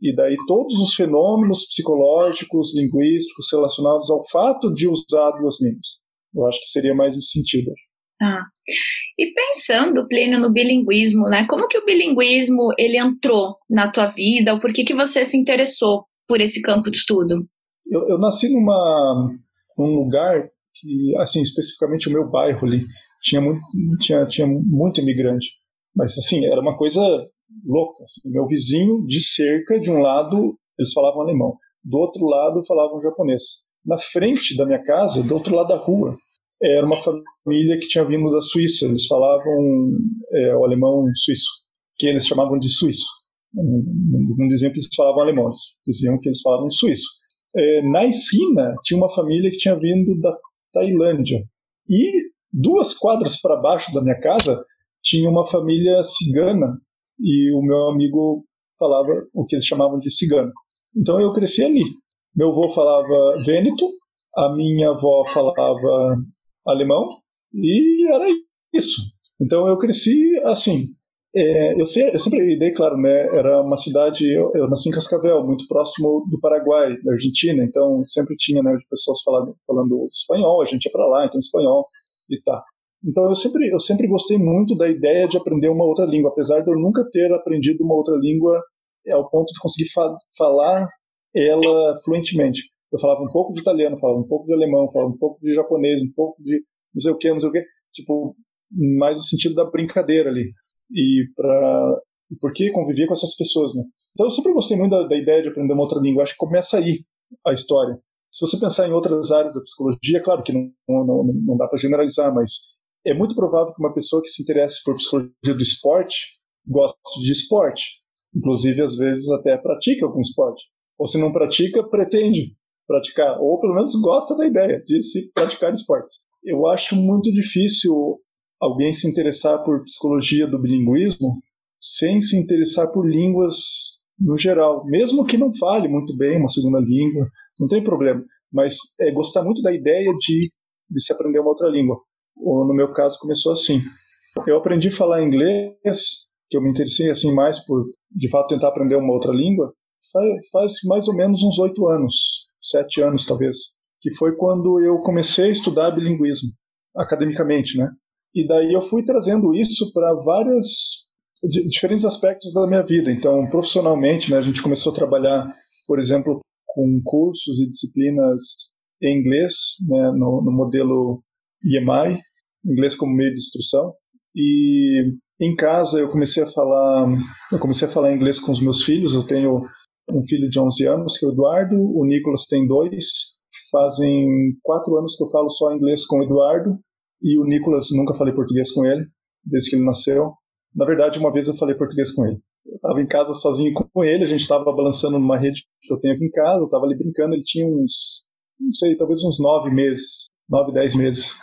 e daí todos os fenômenos psicológicos, linguísticos relacionados ao fato de usar duas línguas. Eu acho que seria mais esse sentido. Tá. E pensando, Plínio, no bilinguismo, né? Como que o bilinguismo ele entrou na tua vida? Ou por que, que você se interessou por esse campo de estudo? Eu, eu nasci numa num lugar que, assim, especificamente o meu bairro ali tinha muito tinha, tinha muito imigrante, mas assim era uma coisa louca. assim. meu vizinho de cerca de um lado eles falavam alemão, do outro lado falavam japonês. Na frente da minha casa, do outro lado da rua, era uma família que tinha vindo da Suíça. Eles falavam é, o alemão suíço, que eles chamavam de suíço. Não, diziam que eles falavam alemão, eles diziam que eles falavam suíço. É, na esquina tinha uma família que tinha vindo da Tailândia. E duas quadras para baixo da minha casa tinha uma família cigana e o meu amigo falava o que eles chamavam de cigano. Então eu cresci ali. Meu avô falava vêneto, a minha avó falava alemão e era isso. Então eu cresci assim. É, eu, sei, eu, sempre dei claro, né? Era uma cidade, eu, eu, nasci em Cascavel, muito próximo do Paraguai, da Argentina. Então sempre tinha, né, pessoas falando, falando espanhol. A gente ia para lá, então espanhol e tá. Então eu sempre, eu sempre gostei muito da ideia de aprender uma outra língua, apesar de eu nunca ter aprendido uma outra língua ao ponto de conseguir fa falar ela fluentemente. Eu falava um pouco de italiano, falava um pouco de alemão, falava um pouco de japonês, um pouco de não sei o que, não sei o que, tipo, mais no sentido da brincadeira ali. E para porque convivia com essas pessoas, né? Então eu sempre gostei muito da, da ideia de aprender uma outra língua. Acho que começa aí a história. Se você pensar em outras áreas da psicologia, claro que não, não, não dá para generalizar, mas é muito provável que uma pessoa que se interesse por psicologia do esporte goste de esporte. Inclusive, às vezes, até pratica algum esporte. Ou se não pratica, pretende praticar. Ou pelo menos gosta da ideia de se praticar esportes. Eu acho muito difícil alguém se interessar por psicologia do bilinguismo sem se interessar por línguas no geral. Mesmo que não fale muito bem uma segunda língua, não tem problema. Mas é gostar muito da ideia de, de se aprender uma outra língua ou no meu caso começou assim. Eu aprendi a falar inglês, que eu me interessei assim mais por, de fato, tentar aprender uma outra língua, faz, faz mais ou menos uns oito anos, sete anos talvez, que foi quando eu comecei a estudar bilinguismo, academicamente, né? E daí eu fui trazendo isso para vários diferentes aspectos da minha vida. Então, profissionalmente, né, a gente começou a trabalhar, por exemplo, com cursos e disciplinas em inglês, né, no, no modelo EMI, inglês como meio de instrução. E em casa eu comecei a falar, eu comecei a falar inglês com os meus filhos. Eu tenho um filho de 11 anos, que é o Eduardo, o Nicolas tem dois. Fazem quatro anos que eu falo só inglês com o Eduardo e o Nicolas nunca falei português com ele desde que ele nasceu. Na verdade, uma vez eu falei português com ele. Eu estava em casa sozinho com ele, a gente estava balançando numa rede que eu tenho aqui em casa, eu estava ali brincando, ele tinha uns, não sei, talvez uns nove meses, nove, dez meses.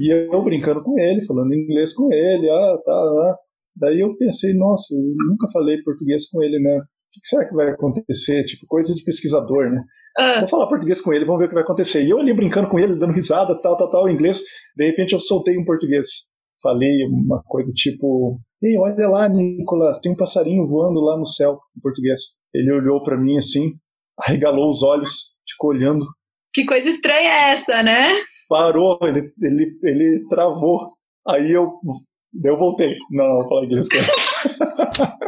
E eu brincando com ele, falando inglês com ele, ah, tá, ah. Daí eu pensei, nossa, eu nunca falei português com ele, né? O que será que vai acontecer? Tipo, coisa de pesquisador, né? Uh. Vou falar português com ele, vamos ver o que vai acontecer. E eu ali brincando com ele, dando risada, tal, tal, tal, em inglês. De repente eu soltei um português. Falei uma coisa tipo: Ei, olha lá, Nicolas, tem um passarinho voando lá no céu, em português. Ele olhou para mim assim, arregalou os olhos, ficou olhando. Que coisa estranha é essa, né? parou, ele, ele, ele travou. Aí eu, eu voltei. Não, eu falei inglês com ele.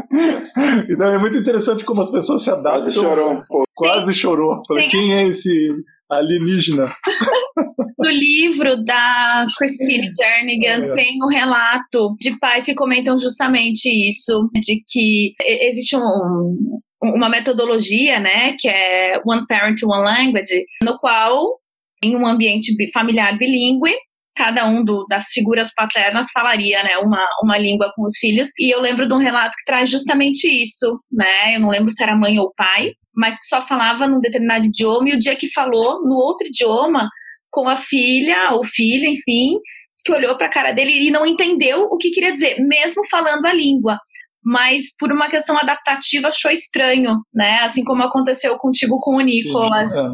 então é muito interessante como as pessoas se adaptam. Quase chorou um pouco. Quase chorou. Falei, quem é esse alienígena? No livro da Christine Jernigan é. tem um relato de pais que comentam justamente isso, de que existe um, uma metodologia, né, que é One Parent, One Language, no qual em um ambiente familiar bilíngue, cada um do, das figuras paternas falaria né, uma, uma língua com os filhos. E eu lembro de um relato que traz justamente isso, né? Eu não lembro se era mãe ou pai, mas que só falava num determinado idioma, e o dia que falou no outro idioma, com a filha, ou filho, enfim, que olhou para a cara dele e não entendeu o que queria dizer, mesmo falando a língua. Mas por uma questão adaptativa achou estranho, né? Assim como aconteceu contigo com o Nicolas. É.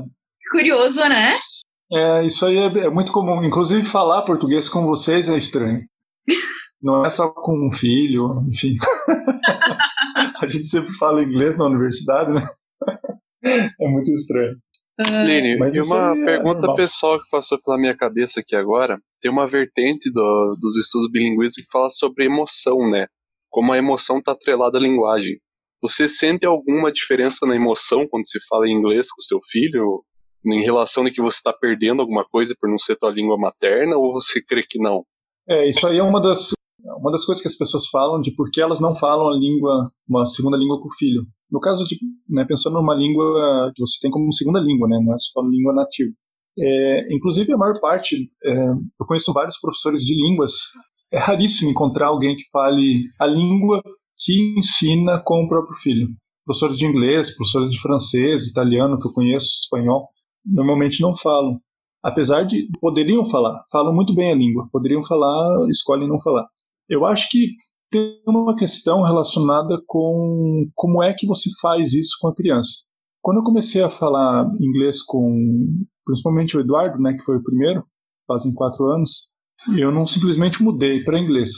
Curioso, né? É, isso aí é, é, muito comum. Inclusive, falar português com vocês é estranho. Não é só com um filho, enfim. a gente sempre fala inglês na universidade, né? É muito estranho. Lene, e uma é pergunta normal. pessoal que passou pela minha cabeça aqui agora. Tem uma vertente do, dos estudos bilinguísticos que fala sobre emoção, né? Como a emoção está atrelada à linguagem. Você sente alguma diferença na emoção quando se fala em inglês com seu filho? Em relação de que você está perdendo alguma coisa por não ser tua língua materna, ou você crê que não? É, isso aí é uma das, uma das coisas que as pessoas falam de por que elas não falam a língua, uma segunda língua com o filho. No caso de, né, pensando numa língua que você tem como segunda língua, né, não é só língua nativa. É, inclusive, a maior parte, é, eu conheço vários professores de línguas, é raríssimo encontrar alguém que fale a língua que ensina com o próprio filho. professores de inglês, professores de francês, italiano que eu conheço, espanhol, normalmente não falam. Apesar de poderiam falar, falam muito bem a língua, poderiam falar, escolhem não falar. Eu acho que tem uma questão relacionada com como é que você faz isso com a criança. Quando eu comecei a falar inglês com, principalmente o Eduardo, né, que foi o primeiro, fazem quatro anos, eu não simplesmente mudei para inglês.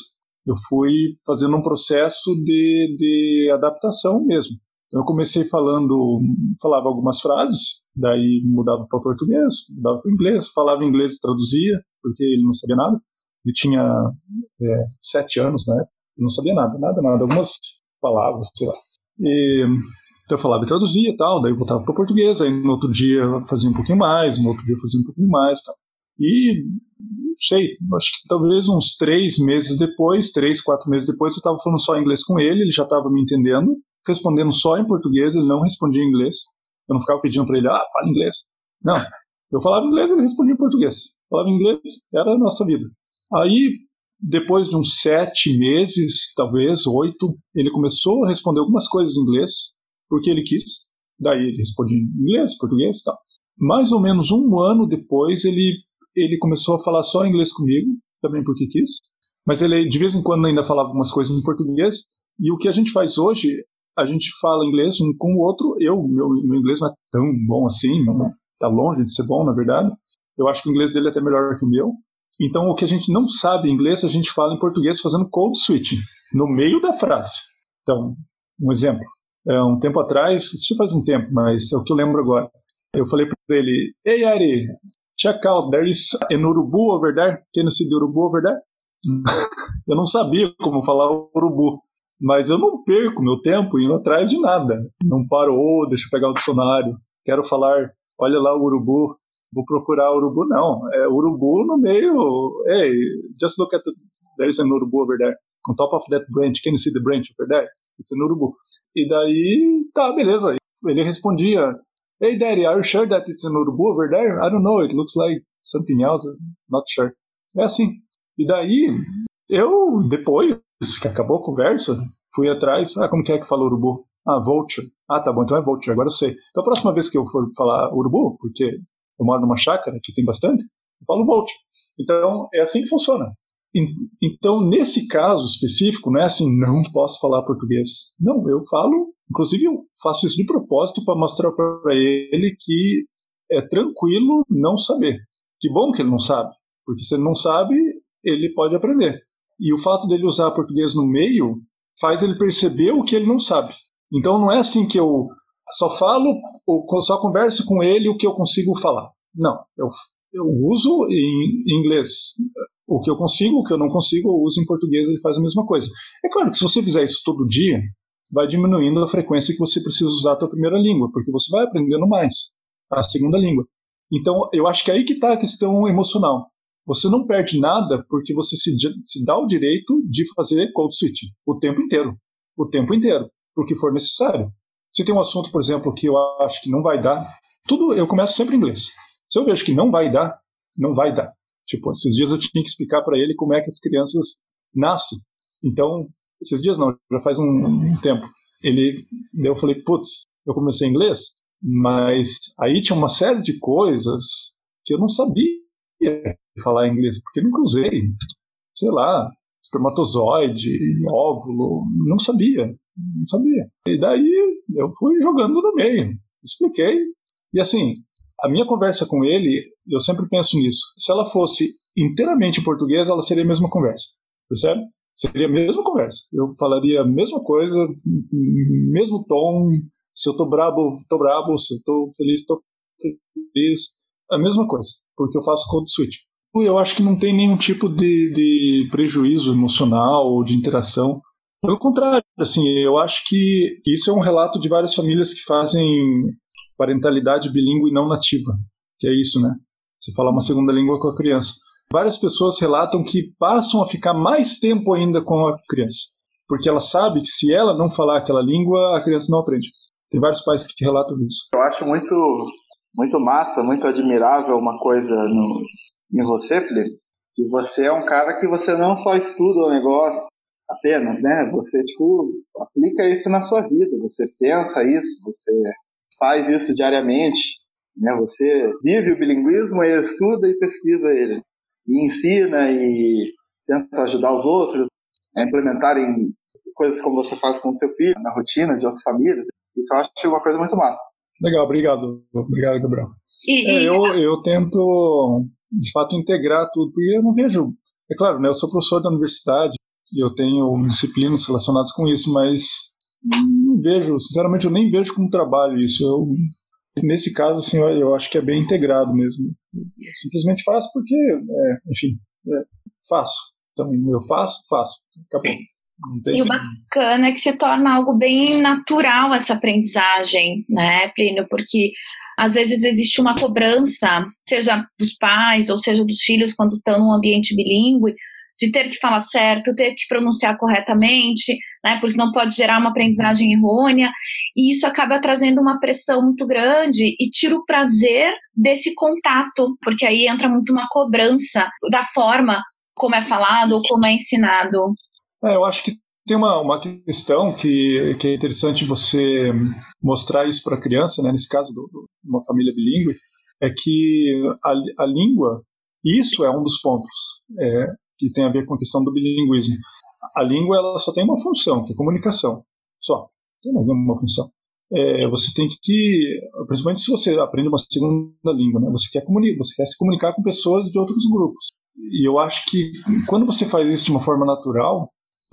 Eu fui fazendo um processo de, de adaptação mesmo. Então, eu comecei falando, falava algumas frases, daí mudava para português, mudava para inglês, falava inglês e traduzia, porque ele não sabia nada. Ele tinha é, sete anos na época, ele não sabia nada, nada, nada, algumas palavras, sei lá. E então eu falava e traduzia e tal, daí voltava para português, aí no outro dia fazia um pouquinho mais, no outro dia fazia um pouquinho mais tal. E, não sei, acho que talvez uns três meses depois, três, quatro meses depois, eu estava falando só inglês com ele, ele já estava me entendendo, respondendo só em português, ele não respondia em inglês. Eu não ficava pedindo para ele, ah, fala inglês. Não, eu falava inglês, ele respondia em português. Falava inglês, era a nossa vida. Aí, depois de uns sete meses, talvez oito, ele começou a responder algumas coisas em inglês, porque ele quis. Daí ele respondia em inglês, português e tal. Mais ou menos um ano depois, ele, ele começou a falar só inglês comigo, também porque quis. Mas ele, de vez em quando, ainda falava algumas coisas em português. E o que a gente faz hoje, a gente fala inglês um com o outro. Eu, meu, meu inglês não é tão bom assim, não está longe de ser bom, na verdade. Eu acho que o inglês dele é até melhor que o meu. Então, o que a gente não sabe em inglês, a gente fala em português fazendo code switching, no meio da frase. Então, um exemplo é, um tempo atrás, isso faz um tempo, mas é o que eu lembro agora. Eu falei para ele: Hey Ari, check out, there is an urubu over there. Can you see the urubu over there? eu não sabia como falar urubu, mas eu não perco meu tempo indo atrás de nada. Não paro, oh, deixa eu pegar o dicionário, quero falar, olha lá o urubu, vou procurar urubu. Não, é urubu no meio. Hey, just look at the, there is an urubu over there. On top of that branch, can you see the branch over there? It's an urubu. E daí, tá, beleza. Ele respondia, Hey daddy, are you sure that it's an urubu over there? I don't know, it looks like something else, not sure. É assim. E daí, eu, depois que acabou a conversa, fui atrás, ah, como que é que fala urubu? Ah, vulture. Ah, tá bom, então é vulture, agora eu sei. Então a próxima vez que eu for falar urubu, porque eu moro numa chácara que tem bastante, eu falo vulture. Então, é assim que funciona. Então, nesse caso específico, não é assim, não posso falar português. Não, eu falo, inclusive eu faço isso de propósito para mostrar para ele que é tranquilo não saber. Que bom que ele não sabe, porque se ele não sabe, ele pode aprender. E o fato dele usar português no meio faz ele perceber o que ele não sabe. Então não é assim que eu só falo, ou só converso com ele o que eu consigo falar. Não, eu, eu uso em inglês o que eu consigo, o que eu não consigo, eu uso em português, ele faz a mesma coisa. É claro que se você fizer isso todo dia, vai diminuindo a frequência que você precisa usar a tua primeira língua, porque você vai aprendendo mais a segunda língua. Então, eu acho que é aí que está a questão emocional. Você não perde nada porque você se, se dá o direito de fazer code switching o tempo inteiro. O tempo inteiro, o que for necessário. Se tem um assunto, por exemplo, que eu acho que não vai dar, tudo eu começo sempre em inglês. Se eu vejo que não vai dar, não vai dar. Tipo, esses dias eu tinha que explicar para ele como é que as crianças nascem. Então, esses dias não, já faz um, um tempo. Ele, eu falei, putz, eu comecei inglês, mas aí tinha uma série de coisas que eu não sabia falar inglês, porque nunca usei. Sei lá, espermatozoide, óvulo, não sabia, não sabia. E daí eu fui jogando no meio, expliquei. E assim, a minha conversa com ele, eu sempre penso nisso. Se ela fosse inteiramente em português, ela seria a mesma conversa. Percebe? Seria a mesma conversa. Eu falaria a mesma coisa, mesmo tom. Se eu tô brabo, tô brabo. Se eu tô feliz, tô feliz. A mesma coisa, porque eu faço code switch. Eu acho que não tem nenhum tipo de, de prejuízo emocional ou de interação. Pelo contrário, assim, eu acho que isso é um relato de várias famílias que fazem parentalidade bilíngue não nativa, que é isso, né? Você falar uma segunda língua com a criança. Várias pessoas relatam que passam a ficar mais tempo ainda com a criança, porque ela sabe que se ela não falar aquela língua, a criança não aprende. Tem vários pais que relatam isso. Eu acho muito, muito massa, muito admirável uma coisa no, em você, Felipe, que você é um cara que você não só estuda o negócio, apenas, né? Você, tipo, aplica isso na sua vida, você pensa isso, você faz isso diariamente, né? Você vive o bilinguismo e estuda e pesquisa ele, e ensina e tenta ajudar os outros a implementarem coisas como você faz com o seu filho, na rotina de outras famílias. Isso eu acho uma coisa muito massa. Legal, obrigado. Obrigado, Gabriel. E, é, eu, eu tento, de fato, integrar tudo, porque eu não vejo. É claro, né, eu sou professor da universidade e eu tenho disciplinas relacionadas com isso, mas não vejo, sinceramente, eu nem vejo como trabalho isso. Eu, nesse caso, assim, eu, eu acho que é bem integrado mesmo. Eu simplesmente faço porque, é, enfim, é, faço. Então, eu faço, faço. Acabou. E o bacana é que se torna algo bem natural essa aprendizagem, né, Plínio? Porque às vezes existe uma cobrança, seja dos pais ou seja dos filhos, quando estão num ambiente bilíngue, de ter que falar certo, ter que pronunciar corretamente, né? Porque não pode gerar uma aprendizagem errônea, e isso acaba trazendo uma pressão muito grande e tira o prazer desse contato, porque aí entra muito uma cobrança da forma como é falado ou como é ensinado. É, eu acho que tem uma, uma questão que, que é interessante você mostrar isso para a criança, né, nesse caso de uma família bilíngue, é que a, a língua, isso é um dos pontos é, que tem a ver com a questão do bilinguismo. A língua ela só tem uma função, que é comunicação, só. Tem mais nenhuma função. É, você tem que, principalmente se você aprende uma segunda língua, né, você quer comunicar, você quer se comunicar com pessoas de outros grupos. E eu acho que quando você faz isso de uma forma natural,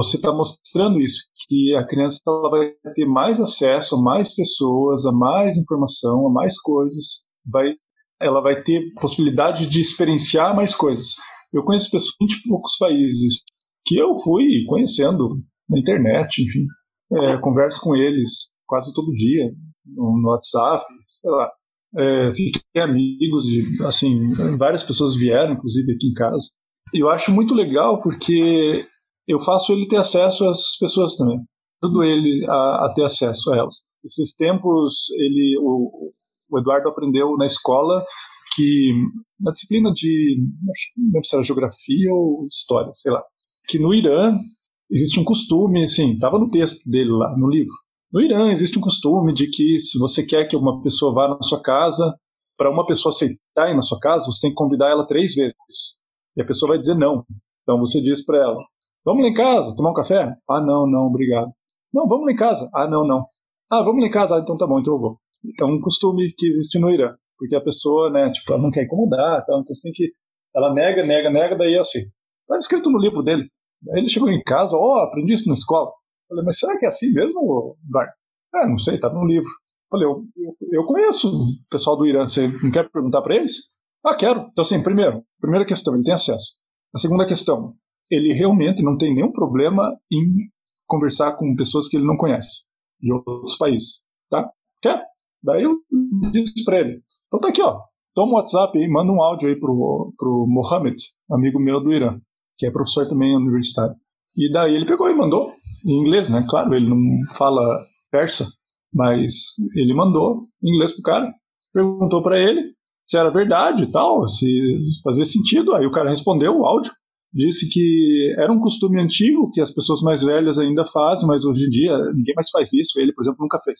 você está mostrando isso, que a criança ela vai ter mais acesso a mais pessoas, a mais informação, a mais coisas, vai, ela vai ter possibilidade de experienciar mais coisas. Eu conheço pessoas de poucos países que eu fui conhecendo na internet, enfim, é, converso com eles quase todo dia no, WhatsApp, sei lá. É, fiquei amigos de, assim, várias pessoas vieram, inclusive aqui em casa. E eu acho muito legal porque eu faço ele ter acesso às pessoas também. Tudo ele a, a ter acesso a elas. Esses tempos, ele, o, o, Eduardo aprendeu na escola que, na disciplina de, não lembro se era geografia ou história, sei lá, que no Irã existe um costume, assim, estava no texto dele lá, no livro. No Irã existe um costume de que se você quer que uma pessoa vá na sua casa, para uma pessoa aceitar ir na sua casa, você tem que convidar ela três vezes. E a pessoa vai dizer não. Então você diz para ela: Vamos lá em casa, tomar um café? Ah, não, não, obrigado. Não, vamos lá em casa. Ah, não, não. Ah, vamos lá em casa. Ah, então tá bom, então eu vou. É um costume que existe no Irã. Porque a pessoa, né, tipo, ela não quer incomodar, então você tem que. Ela nega, nega, nega, daí é assim. Tá escrito no livro dele. Aí ele chegou em casa, ó, oh, aprendi isso na escola. Falei, mas será que é assim mesmo, Bar? É, não sei, tá no livro. Falei, eu, eu, eu conheço o pessoal do Irã, você não quer perguntar para eles? Ah, quero. Então, assim, primeiro, primeira questão, ele tem acesso. A segunda questão, ele realmente não tem nenhum problema em conversar com pessoas que ele não conhece, de outros países, tá? Quer? Daí eu disse para ele, então tá aqui, ó, toma um WhatsApp aí, manda um áudio aí pro, pro Mohamed, amigo meu do Irã, que é professor também universitário. E daí ele pegou e mandou, em inglês, né? Claro, ele não fala persa, mas ele mandou em inglês pro cara, perguntou para ele se era verdade e tal, se fazia sentido. Aí o cara respondeu o áudio, disse que era um costume antigo que as pessoas mais velhas ainda fazem, mas hoje em dia ninguém mais faz isso. Ele, por exemplo, nunca fez.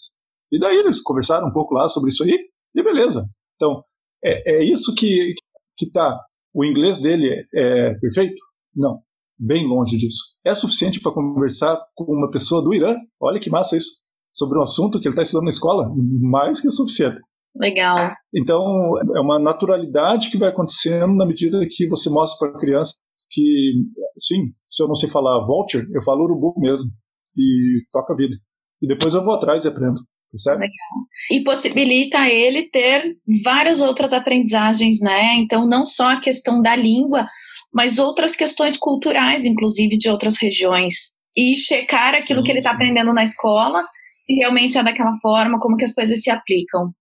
E daí eles conversaram um pouco lá sobre isso aí e beleza. Então, é, é isso que, que tá. O inglês dele é perfeito? Não. Bem longe disso. É suficiente para conversar com uma pessoa do Irã? Olha que massa isso. Sobre um assunto que ele está estudando na escola? Mais que suficiente. Legal. Então, é uma naturalidade que vai acontecendo na medida que você mostra para a criança que, sim, se eu não sei falar vulture, eu falo urubu mesmo. E toca a vida. E depois eu vou atrás e aprendo. Percebe? Legal. E possibilita ele ter várias outras aprendizagens, né? Então, não só a questão da língua, mas outras questões culturais, inclusive de outras regiões. E checar aquilo que ele está aprendendo na escola, se realmente é daquela forma, como que as coisas se aplicam.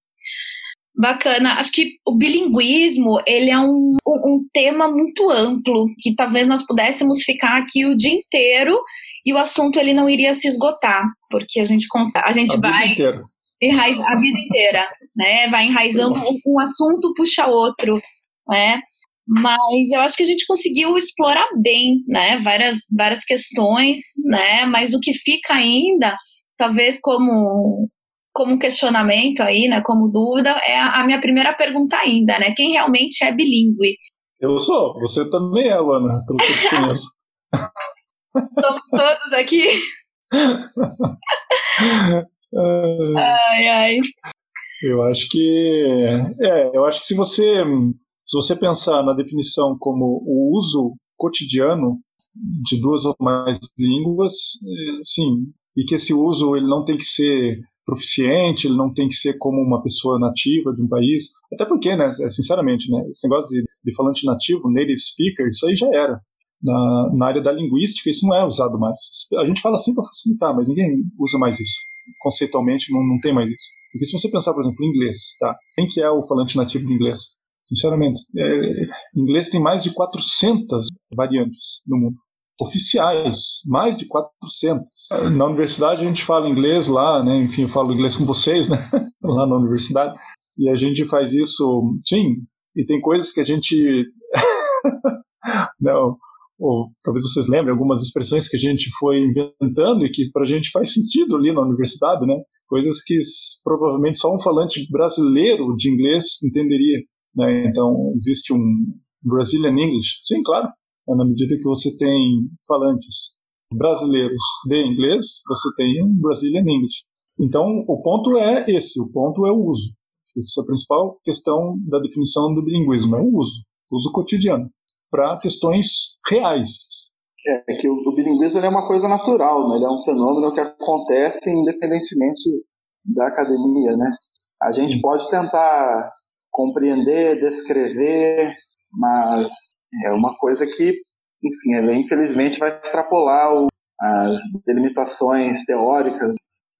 Bacana. Acho que o bilinguismo, ele é um, um, tema muito amplo, que talvez nós pudéssemos ficar aqui o dia inteiro e o assunto ele não iria se esgotar, porque a gente a gente a vai vida a vida inteira, né? Vai enraizando um, um assunto puxa outro, né? mas eu acho que a gente conseguiu explorar bem, né, várias, várias questões, né, mas o que fica ainda, talvez como como questionamento aí, né, como dúvida, é a, minha primeira pergunta ainda, né, quem realmente é bilíngue? Eu sou, você também é, Luana, pelo que eu te conheço. Somos todos aqui. ai, ai. Eu acho que é, eu acho que se você se você pensar na definição como o uso cotidiano de duas ou mais línguas, é, sim, e que esse uso ele não tem que ser proficiente, ele não tem que ser como uma pessoa nativa de um país, até porque, né, é, sinceramente, né, esse negócio de, de falante nativo, native speaker, isso aí já era. Na, na área da linguística, isso não é usado mais. A gente fala assim para facilitar, mas ninguém usa mais isso. Conceitualmente, não, não tem mais isso. Porque se você pensar, por exemplo, em inglês, tá? Quem que é o falante nativo de inglês? Sinceramente, é, inglês tem mais de 400 variantes no mundo. Oficiais, mais de 400. Na universidade a gente fala inglês lá, né? Enfim, eu falo inglês com vocês, né? lá na universidade. E a gente faz isso, sim. E tem coisas que a gente. não, ou talvez vocês lembrem algumas expressões que a gente foi inventando e que para a gente faz sentido ali na universidade, né? Coisas que provavelmente só um falante brasileiro de inglês entenderia. Né? Então, existe um Brazilian English. Sim, claro. É na medida que você tem falantes brasileiros de inglês, você tem um Brazilian English. Então, o ponto é esse, o ponto é o uso. Essa é a principal questão da definição do bilinguismo, é o uso, uso cotidiano, para questões reais. É, que o, o bilinguismo é uma coisa natural, né? ele é um fenômeno que acontece independentemente da academia. Né? A gente pode tentar compreender, descrever, mas é uma coisa que, enfim, ela, infelizmente vai extrapolar o, as delimitações teóricas,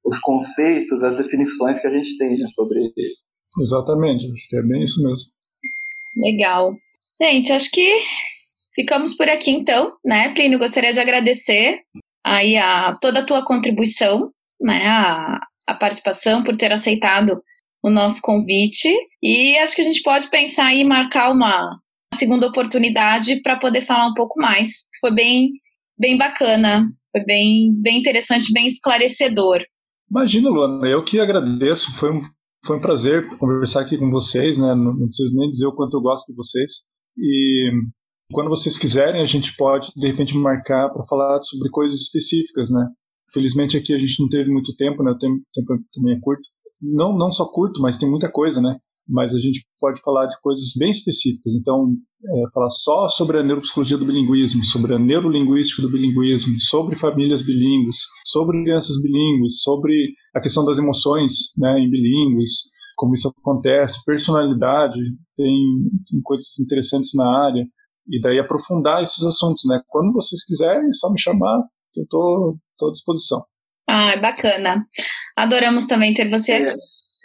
os conceitos, as definições que a gente tem né, sobre ele. Exatamente, acho que é bem isso mesmo. Legal. Gente, acho que ficamos por aqui então, né, Plínio? Gostaria de agradecer aí a toda a tua contribuição, né, a, a participação, por ter aceitado o nosso convite. E acho que a gente pode pensar em marcar uma segunda oportunidade para poder falar um pouco mais. Foi bem, bem bacana, foi bem, bem interessante, bem esclarecedor. Imagina, Luana, eu que agradeço. Foi um, foi um prazer conversar aqui com vocês, né? Não, não preciso nem dizer o quanto eu gosto de vocês. E quando vocês quiserem, a gente pode, de repente, marcar para falar sobre coisas específicas, né? Felizmente aqui a gente não teve muito tempo, né? O tempo, também é curto não, não só curto, mas tem muita coisa, né? Mas a gente pode falar de coisas bem específicas. Então, é, falar só sobre a neuropsicologia do bilinguismo, sobre a neurolinguística do bilinguismo, sobre famílias bilíngues, sobre crianças bilíngues, sobre a questão das emoções né, em bilíngues, como isso acontece, personalidade, tem, tem coisas interessantes na área. E daí aprofundar esses assuntos, né? Quando vocês quiserem, é só me chamar, que eu estou à disposição. Ah, bacana. Adoramos também ter você aqui.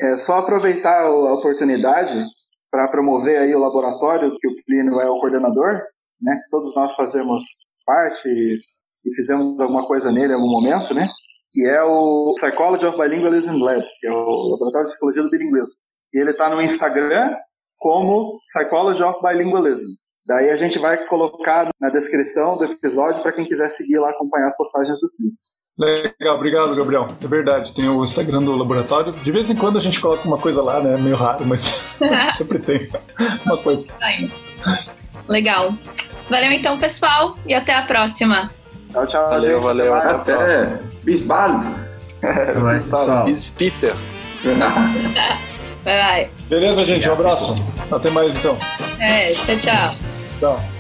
É, só aproveitar a oportunidade para promover aí o laboratório que o Plínio é o coordenador, né? Todos nós fazemos parte e fizemos alguma coisa nele em algum momento, né? Que é o Psychology of Bilingualism Lab, que é o laboratório de psicologia do bilinguismo. E ele está no Instagram como Psychology of Bilingualism. Daí a gente vai colocar na descrição do episódio para quem quiser seguir lá acompanhar as postagens do Plínio. Legal, obrigado, Gabriel. É verdade, tem o Instagram do laboratório. De vez em quando a gente coloca uma coisa lá, né? É meio raro, mas sempre tem uma coisa. Legal. Valeu então, pessoal, e até a próxima. Tchau, tchau. Valeu, gente. valeu. Até. até. Bis bald. Bis Peter. Vai, vai. Beleza, gente? Um abraço. Até mais então. É, tchau, tchau. Tchau.